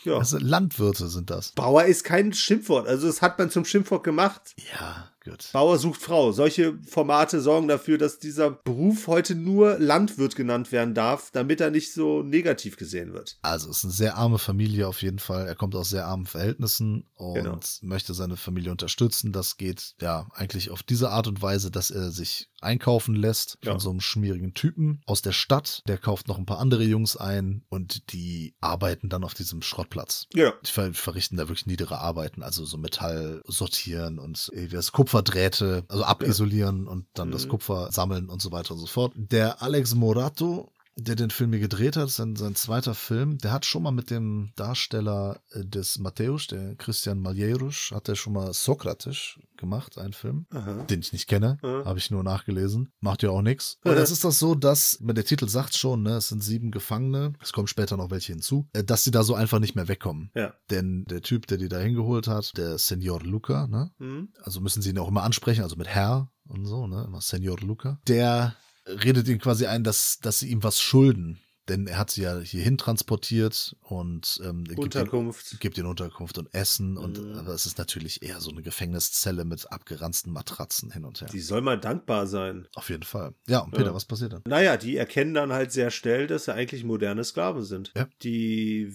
Ja. Also Landwirte sind das. Bauer ist kein Schimpfwort, also das hat man zum Schimpfwort gemacht. Ja, Gut. Bauer sucht Frau. Solche Formate sorgen dafür, dass dieser Beruf heute nur Landwirt genannt werden darf, damit er nicht so negativ gesehen wird. Also es ist eine sehr arme Familie auf jeden Fall. Er kommt aus sehr armen Verhältnissen und Genau. möchte seine Familie unterstützen. Das geht ja eigentlich auf diese Art und Weise, dass er sich einkaufen lässt von Ja. so einem schmierigen Typen aus der Stadt. Der kauft noch ein paar andere Jungs ein und die arbeiten dann auf diesem Schrottplatz. Ja. Die ver verrichten da wirklich niedere Arbeiten, also so Metall sortieren und äh, das Kupferdrähte, also abisolieren und dann das Mhm. Kupfer sammeln und so weiter und so fort. Der Alex Morato, der den Film hier gedreht hat, sein, sein zweiter Film, der hat schon mal mit dem Darsteller äh, des Matthäus, der Christian Malheiros, hat er schon mal Sokrates gemacht, einen Film, Aha. den ich nicht kenne, Mhm. habe ich nur nachgelesen. Macht ja auch nichts. Und jetzt ist das so, dass, der Titel sagt schon, ne, es sind sieben Gefangene, es kommen später noch welche hinzu, äh, dass sie da so einfach nicht mehr wegkommen. Ja. Denn der Typ, der die da hingeholt hat, der Senor Luca, ne? Hm? Also müssen sie ihn auch immer ansprechen, also mit Herr und so, ne? Immer Senor Luca. Der redet ihn quasi ein, dass, dass sie ihm was schulden. Denn er hat sie ja hierhin transportiert und ähm, gibt, Unterkunft. Gibt ihnen Unterkunft und Essen. Und Mhm. aber es ist natürlich eher so eine Gefängniszelle mit abgeranzten Matratzen hin und her. Die soll mal dankbar sein. Auf jeden Fall. Ja, und Peter, Ja. was passiert dann? Naja, die erkennen dann halt sehr schnell, dass sie eigentlich moderne Sklaven sind. Ja. Die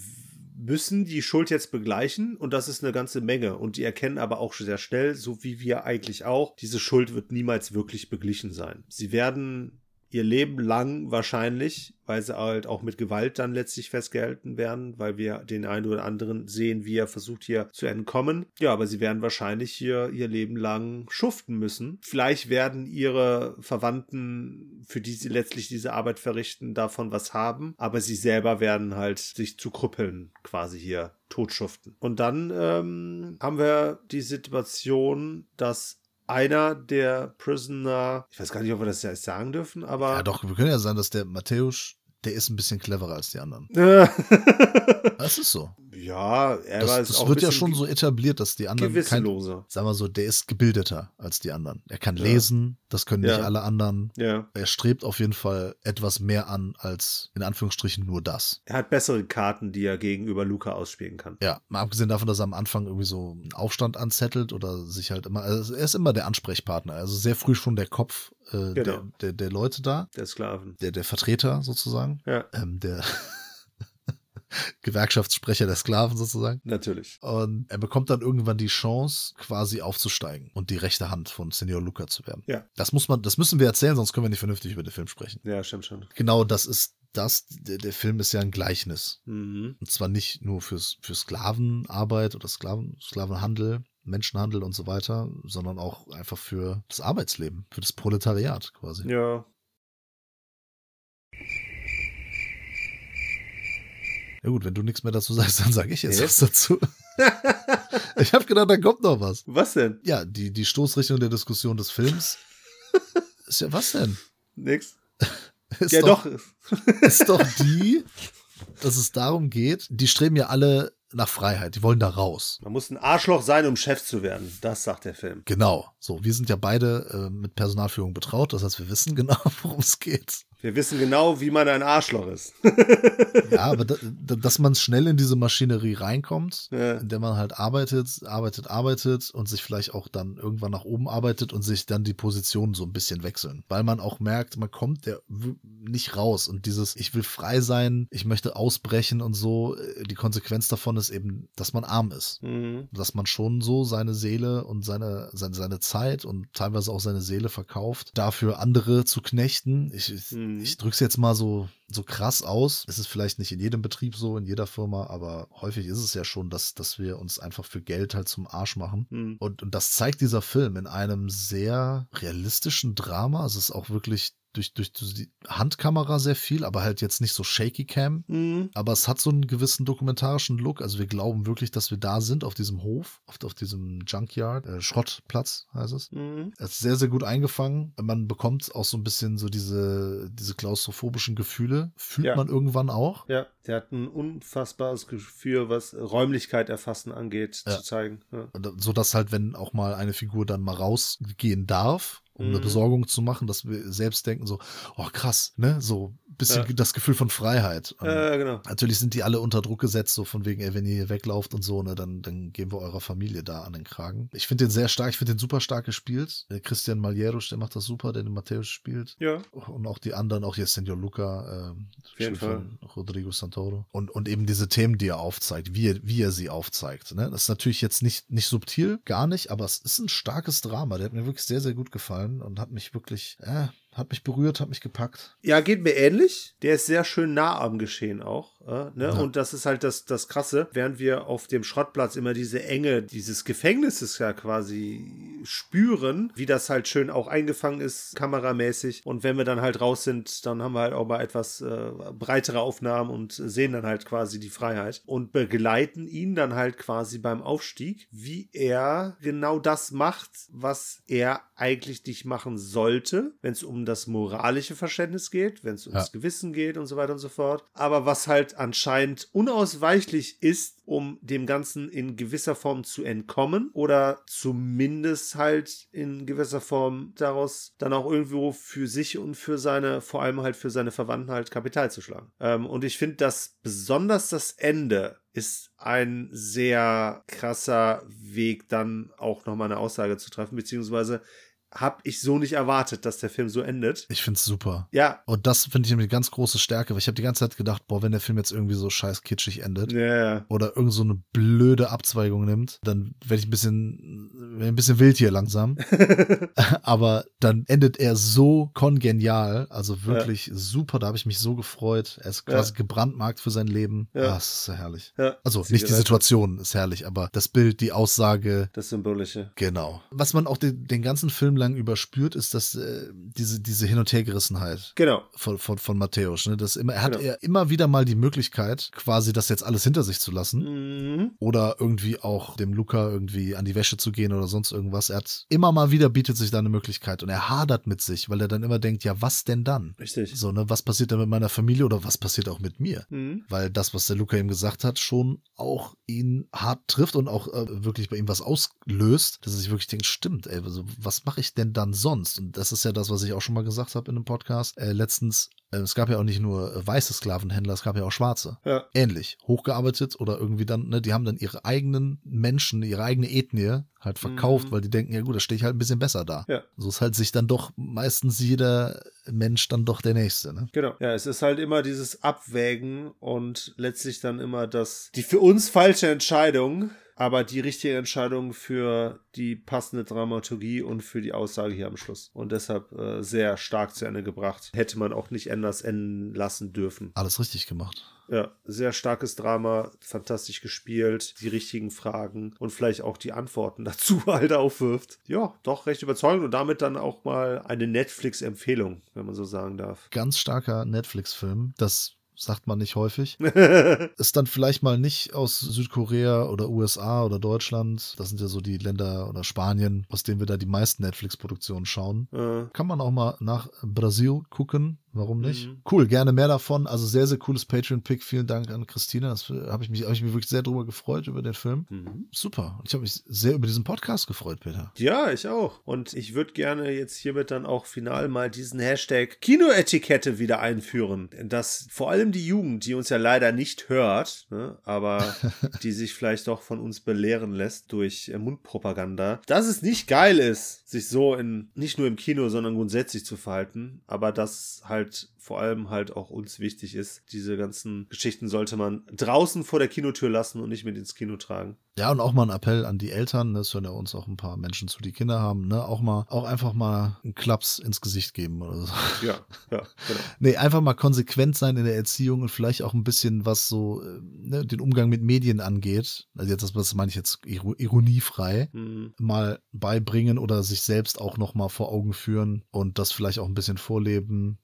müssen die Schuld jetzt begleichen und das ist eine ganze Menge. Und die erkennen aber auch sehr schnell, so wie wir eigentlich auch, diese Schuld wird niemals wirklich beglichen sein. Sie werden ihr Leben lang wahrscheinlich, weil sie halt auch mit Gewalt dann letztlich festgehalten werden, weil wir den einen oder anderen sehen, wie er versucht hier zu entkommen. Ja, aber sie werden wahrscheinlich hier ihr Leben lang schuften müssen. Vielleicht werden ihre Verwandten, für die sie letztlich diese Arbeit verrichten, davon was haben, aber sie selber werden halt sich zu Krüppeln quasi hier totschuften. Und dann ähm, haben wir die Situation, dass einer der Prisoner, ich weiß gar nicht, ob wir das jetzt sagen dürfen, aber Ja, doch, wir können ja sagen, dass der Matthäus, der ist ein bisschen cleverer als die anderen. [laughs] Das ist so. ja, er Das, war es das auch wird ja schon so etabliert, dass die anderen kein, gewissenloser. sagen wir so, der ist gebildeter als die anderen. Er kann Ja. lesen, das können nicht Ja. alle anderen. Ja, Er strebt auf jeden Fall etwas mehr an als in Anführungsstrichen nur das. er hat bessere Karten, die er gegenüber Luca ausspielen kann. Ja, mal abgesehen davon, dass er am Anfang irgendwie so einen Aufstand anzettelt oder sich halt immer, also er ist immer der Ansprechpartner, also sehr früh schon der Kopf äh, der, Genau. der, der Leute da, Der Sklaven. der, der Vertreter sozusagen, Ja, ähm, der [laughs] Gewerkschaftssprecher der Sklaven sozusagen. natürlich. Und er bekommt dann irgendwann die Chance, quasi aufzusteigen und die rechte Hand von Senior Luca zu werden. Ja. Das muss man, das müssen wir erzählen, sonst können wir nicht vernünftig über den Film sprechen. Ja, stimmt schon. Genau, das ist das. Der, der Film ist ja ein Gleichnis. Mhm. Und zwar nicht nur fürs, für Sklavenarbeit oder Sklaven, Sklavenhandel, Menschenhandel und so weiter, sondern auch einfach für das Arbeitsleben, für das Proletariat quasi. Ja, Ja gut, wenn du nichts mehr dazu sagst, dann sage ich jetzt was dazu. [laughs] ich habe gedacht, da kommt noch was. was denn? Ja, die, die Stoßrichtung der Diskussion des Films [laughs] ist ja was denn? Nix. [laughs] Ist ja, doch. Ist doch die, dass es darum geht, die streben ja alle nach Freiheit, die wollen da raus. Man muss ein Arschloch sein, um Chef zu werden. Das sagt der Film. Genau. So, wir sind ja beide äh, mit Personalführung betraut, das heißt, wir wissen genau, worum es geht. Wir wissen genau, wie man ein Arschloch ist. [laughs] Ja, aber da, da, dass man schnell in diese Maschinerie reinkommt, Ja. in der man halt arbeitet, arbeitet, arbeitet und sich vielleicht auch dann irgendwann nach oben arbeitet und sich dann die Positionen so ein bisschen wechseln. Weil man auch merkt, man kommt der nicht raus und dieses, ich will frei sein, ich möchte ausbrechen und so, äh, die Konsequenz davon ist eben, dass man arm ist. Mhm. Dass man schon so seine Seele und seine, seine, seine Zeit und teilweise auch seine Seele verkauft, dafür andere zu knechten. Ich, ich, Mhm. ich drücke es jetzt mal so, so krass aus. Es ist vielleicht nicht in jedem Betrieb so, in jeder Firma, aber häufig ist es ja schon, dass, dass wir uns einfach für Geld halt zum Arsch machen. Mhm. Und, und das zeigt dieser Film in einem sehr realistischen Drama. Es ist auch wirklich durch, durch die Handkamera sehr viel, aber halt jetzt nicht so shaky cam. Mhm. Aber es hat so einen gewissen dokumentarischen Look. Also wir glauben wirklich, dass wir da sind, auf diesem Hof, auf, auf diesem Junkyard, äh, Schrottplatz heißt es. Mhm. Es ist sehr, sehr gut eingefangen. Man bekommt auch so ein bisschen so diese, diese klaustrophobischen Gefühle. Fühlt Ja. man irgendwann auch. Ja, der hat ein unfassbares Gefühl, was Räumlichkeit erfassen angeht, Ja. zu zeigen. Ja. Und So dass halt, wenn auch mal eine Figur dann mal rausgehen darf, um eine Mhm. Besorgung zu machen, dass wir selbst denken so, oh krass, ne, so bisschen Ja. das Gefühl von Freiheit. Und Äh, genau. Natürlich sind die alle unter Druck gesetzt, so von wegen, ey, wenn ihr hier weglauft und so, ne, dann, dann geben wir eurer Familie da an den Kragen. Ich finde den sehr stark, ich finde den super stark gespielt. Der Christian Malieros, der macht das super, der den Matthäus spielt. Ja. Und auch die anderen, auch hier Senor Luca, ähm, jeden gespielt von Rodrigo Santoro. Und, und eben diese Themen, die er aufzeigt, wie er, wie er sie aufzeigt. Ne? Das ist natürlich jetzt nicht, nicht subtil, gar nicht, aber es ist ein starkes Drama. Der hat mir wirklich sehr, sehr gut gefallen und hat mich wirklich, äh, hat mich berührt, hat mich gepackt. Ja, geht mir ähnlich. Der ist sehr schön nah am Geschehen auch. Äh, ne? Ja. Und das ist halt das, das Krasse. Während wir auf dem Schrottplatz immer diese Enge dieses Gefängnisses ja quasi spüren, wie das halt schön auch eingefangen ist, kameramäßig. Und wenn wir dann halt raus sind, dann haben wir halt auch mal etwas äh, breitere Aufnahmen und sehen dann halt quasi die Freiheit und begleiten ihn dann halt quasi beim Aufstieg, wie er genau das macht, was er eigentlich nicht machen sollte, wenn es um das moralische Verständnis geht, wenn es ums Ja. Gewissen geht und so weiter und so fort. Aber was halt anscheinend unausweichlich ist, um dem Ganzen in gewisser Form zu entkommen oder zumindest halt in gewisser Form daraus dann auch irgendwo für sich und für seine, vor allem halt für seine Verwandten halt Kapital zu schlagen. Ähm, und ich finde, dass besonders das Ende ist ein sehr krasser Weg, dann auch nochmal eine Aussage zu treffen, beziehungsweise habe ich so nicht erwartet, dass der Film so endet. Ich find's super. Ja, Und das finde ich eine ganz große Stärke, weil ich habe die ganze Zeit gedacht, boah, wenn der Film jetzt irgendwie so scheiß kitschig endet ja, oder irgend so eine blöde Abzweigung nimmt, dann werde ich ein bisschen, ein bisschen wild hier langsam. [laughs] Aber dann endet er so kongenial, also wirklich super, da habe ich mich so gefreut. Er ist quasi Ja. gebrandmarkt für sein Leben. Ja. Das ist so herrlich. ja. Also Sie nicht die. Situation ist herrlich, aber das Bild, die Aussage, Das Symbolische. genau. Was man auch den, den ganzen Film lang überspürt, ist, dass äh, diese, diese Hin- und Hergerissenheit Genau. von, von, von Matthäus. Ne? Das immer, er hat Genau. er immer wieder mal die Möglichkeit, quasi das jetzt alles hinter sich zu lassen. Mhm. Oder irgendwie auch dem Luca irgendwie an die Wäsche zu gehen oder sonst irgendwas. Er hat immer mal wieder bietet sich da eine Möglichkeit und er hadert mit sich, weil er dann immer denkt, ja, was denn dann? Richtig. So, ne, was passiert dann mit meiner Familie oder was passiert auch mit mir? Mhm. Weil das, was der Luca ihm gesagt hat, schon auch ihn hart trifft und auch äh, wirklich bei ihm was auslöst, dass er sich wirklich denkt, stimmt, ey, also, was mache ich denn dann sonst? Und das ist ja das, was ich auch schon mal gesagt habe in einem Podcast. Äh, letztens, äh, es gab ja auch nicht nur äh, weiße Sklavenhändler, es gab ja auch schwarze. Ja. Ähnlich, hochgearbeitet oder irgendwie dann, ne, die haben dann ihre eigenen Menschen, ihre eigene Ethnie halt verkauft, Mhm. weil die denken, ja gut, da stehe ich halt ein bisschen besser da. Ja. So ist halt sich dann doch meistens jeder Mensch dann doch der Nächste, ne? Genau. Ja, es ist halt immer dieses Abwägen und letztlich dann immer das, die für uns falsche Entscheidung, aber die richtige Entscheidung für die passende Dramaturgie und für die Aussage hier am Schluss. Und deshalb äh, sehr stark zu Ende gebracht. Hätte man auch nicht anders enden lassen dürfen. Alles richtig gemacht. Ja, sehr starkes Drama, fantastisch gespielt, die richtigen Fragen und vielleicht auch die Antworten [laughs] dazu halt aufwirft. Ja, doch recht überzeugend und damit dann auch mal eine Netflix-Empfehlung, wenn man so sagen darf. Ganz starker Netflix-Film. Das sagt man nicht häufig. [laughs] Ist dann vielleicht mal nicht aus Südkorea oder USA oder Deutschland. Das sind ja so die Länder oder Spanien, aus denen wir da die meisten Netflix-Produktionen schauen. Äh, Kann man auch mal nach Brasil gucken. Warum nicht? Mhm. Cool, gerne mehr davon. Also sehr, sehr cooles Patreon-Pick. Vielen Dank an Christina. Das habe ich mich, habe ich mich wirklich sehr drüber gefreut über den Film. mhm. Super. Ich habe mich sehr über diesen Podcast gefreut, Peter. Ja, ich auch. Und ich würde gerne jetzt hiermit dann auch final mal diesen Hashtag Kinoetikette wieder einführen. Dass vor allem die Jugend, die uns ja leider nicht hört, ne, aber [laughs] die sich vielleicht doch von uns belehren lässt durch äh, Mundpropaganda, dass es nicht geil ist, sich so in, nicht nur im Kino, sondern grundsätzlich zu verhalten, aber dass halt vor allem halt auch uns wichtig ist. Diese ganzen Geschichten sollte man draußen vor der Kinotür lassen und nicht mit ins Kino tragen. Ja, und auch mal ein Appell an die Eltern, ne, es hören ja uns auch ein paar Menschen zu, die Kinder haben, ne, auch mal, auch einfach mal einen Klaps ins Gesicht geben oder so. [laughs] Ja, ja, genau. Nee, einfach mal konsequent sein in der Erziehung und vielleicht auch ein bisschen, was so äh, ne, den Umgang mit Medien angeht. Also jetzt, das, das meine ich jetzt iro- ironiefrei, Mhm. mal beibringen oder sich selbst auch noch mal vor Augen führen und das vielleicht auch ein bisschen vorleben.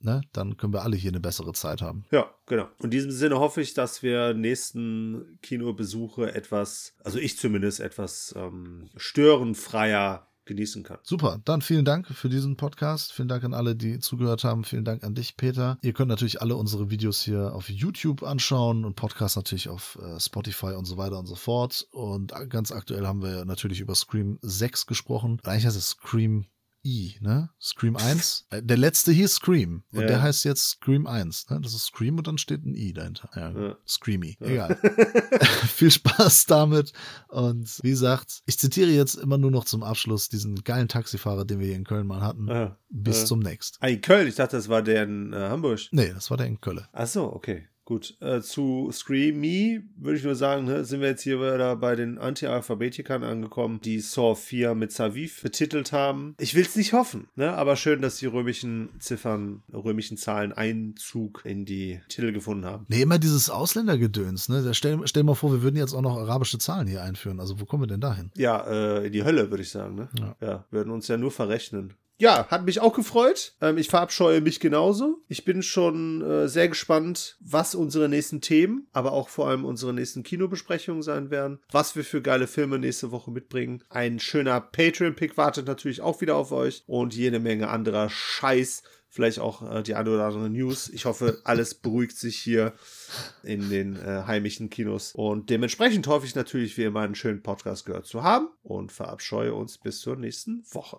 Ne? Dann können wir alle hier eine bessere Zeit haben. Ja, genau. In diesem Sinne hoffe ich, dass wir nächsten Kinobesuche etwas, also ich zumindest etwas ähm, störenfreier genießen kann. Super, dann vielen Dank für diesen Podcast. Vielen Dank an alle, die zugehört haben. Vielen Dank an dich, Peter. Ihr könnt natürlich alle unsere Videos hier auf YouTube anschauen und Podcasts natürlich auf äh, Spotify und so weiter und so fort. Und ganz aktuell haben wir natürlich über Scream 6 gesprochen. Eigentlich heißt es Scream I, ne? Scream 1. [laughs] Äh, Der letzte hieß Scream. Und Ja. der heißt jetzt Scream 1, ne? Das ist Scream und dann steht ein I dahinter. Ja, Ja. Screamy. Egal. [laughs] [laughs] Viel Spaß damit. Und wie gesagt, ich zitiere jetzt immer nur noch zum Abschluss diesen geilen Taxifahrer, den wir hier in Köln mal hatten. Bis zum nächsten. Ah, in Köln, ich dachte, das war der in äh, Hamburg. Nee, das war der in Köln. Ach so, okay. Gut, äh, zu Scream Me würde ich nur sagen, ne, sind wir jetzt hier wieder bei den Anti-Alphabetikern angekommen, die Saw 4 mit Saviv betitelt haben. Ich will es nicht hoffen, ne, aber schön, dass die römischen Ziffern, römischen Zahlen Einzug in die Titel gefunden haben. Nee, immer dieses Ausländergedöns, ne? Stell, stell mal vor, wir würden jetzt auch noch arabische Zahlen hier einführen. Also wo kommen wir denn dahin? Ja, äh, in die Hölle, würde ich sagen, ne? Ja. ja, würden uns ja nur verrechnen. Ja, hat mich auch gefreut. Ähm, ich verabscheue mich genauso. Ich bin schon äh, sehr gespannt, was unsere nächsten Themen, aber auch vor allem unsere nächsten Kinobesprechungen sein werden. Was wir für geile Filme nächste Woche mitbringen. Ein schöner Patreon-Pick wartet natürlich auch wieder auf euch und jede Menge anderer Scheiß. Vielleicht auch äh, die eine oder andere News. Ich hoffe, alles beruhigt sich hier in den äh, heimischen Kinos. Und dementsprechend hoffe ich natürlich, wie immer einen schönen Podcast gehört zu haben und verabscheue uns bis zur nächsten Woche.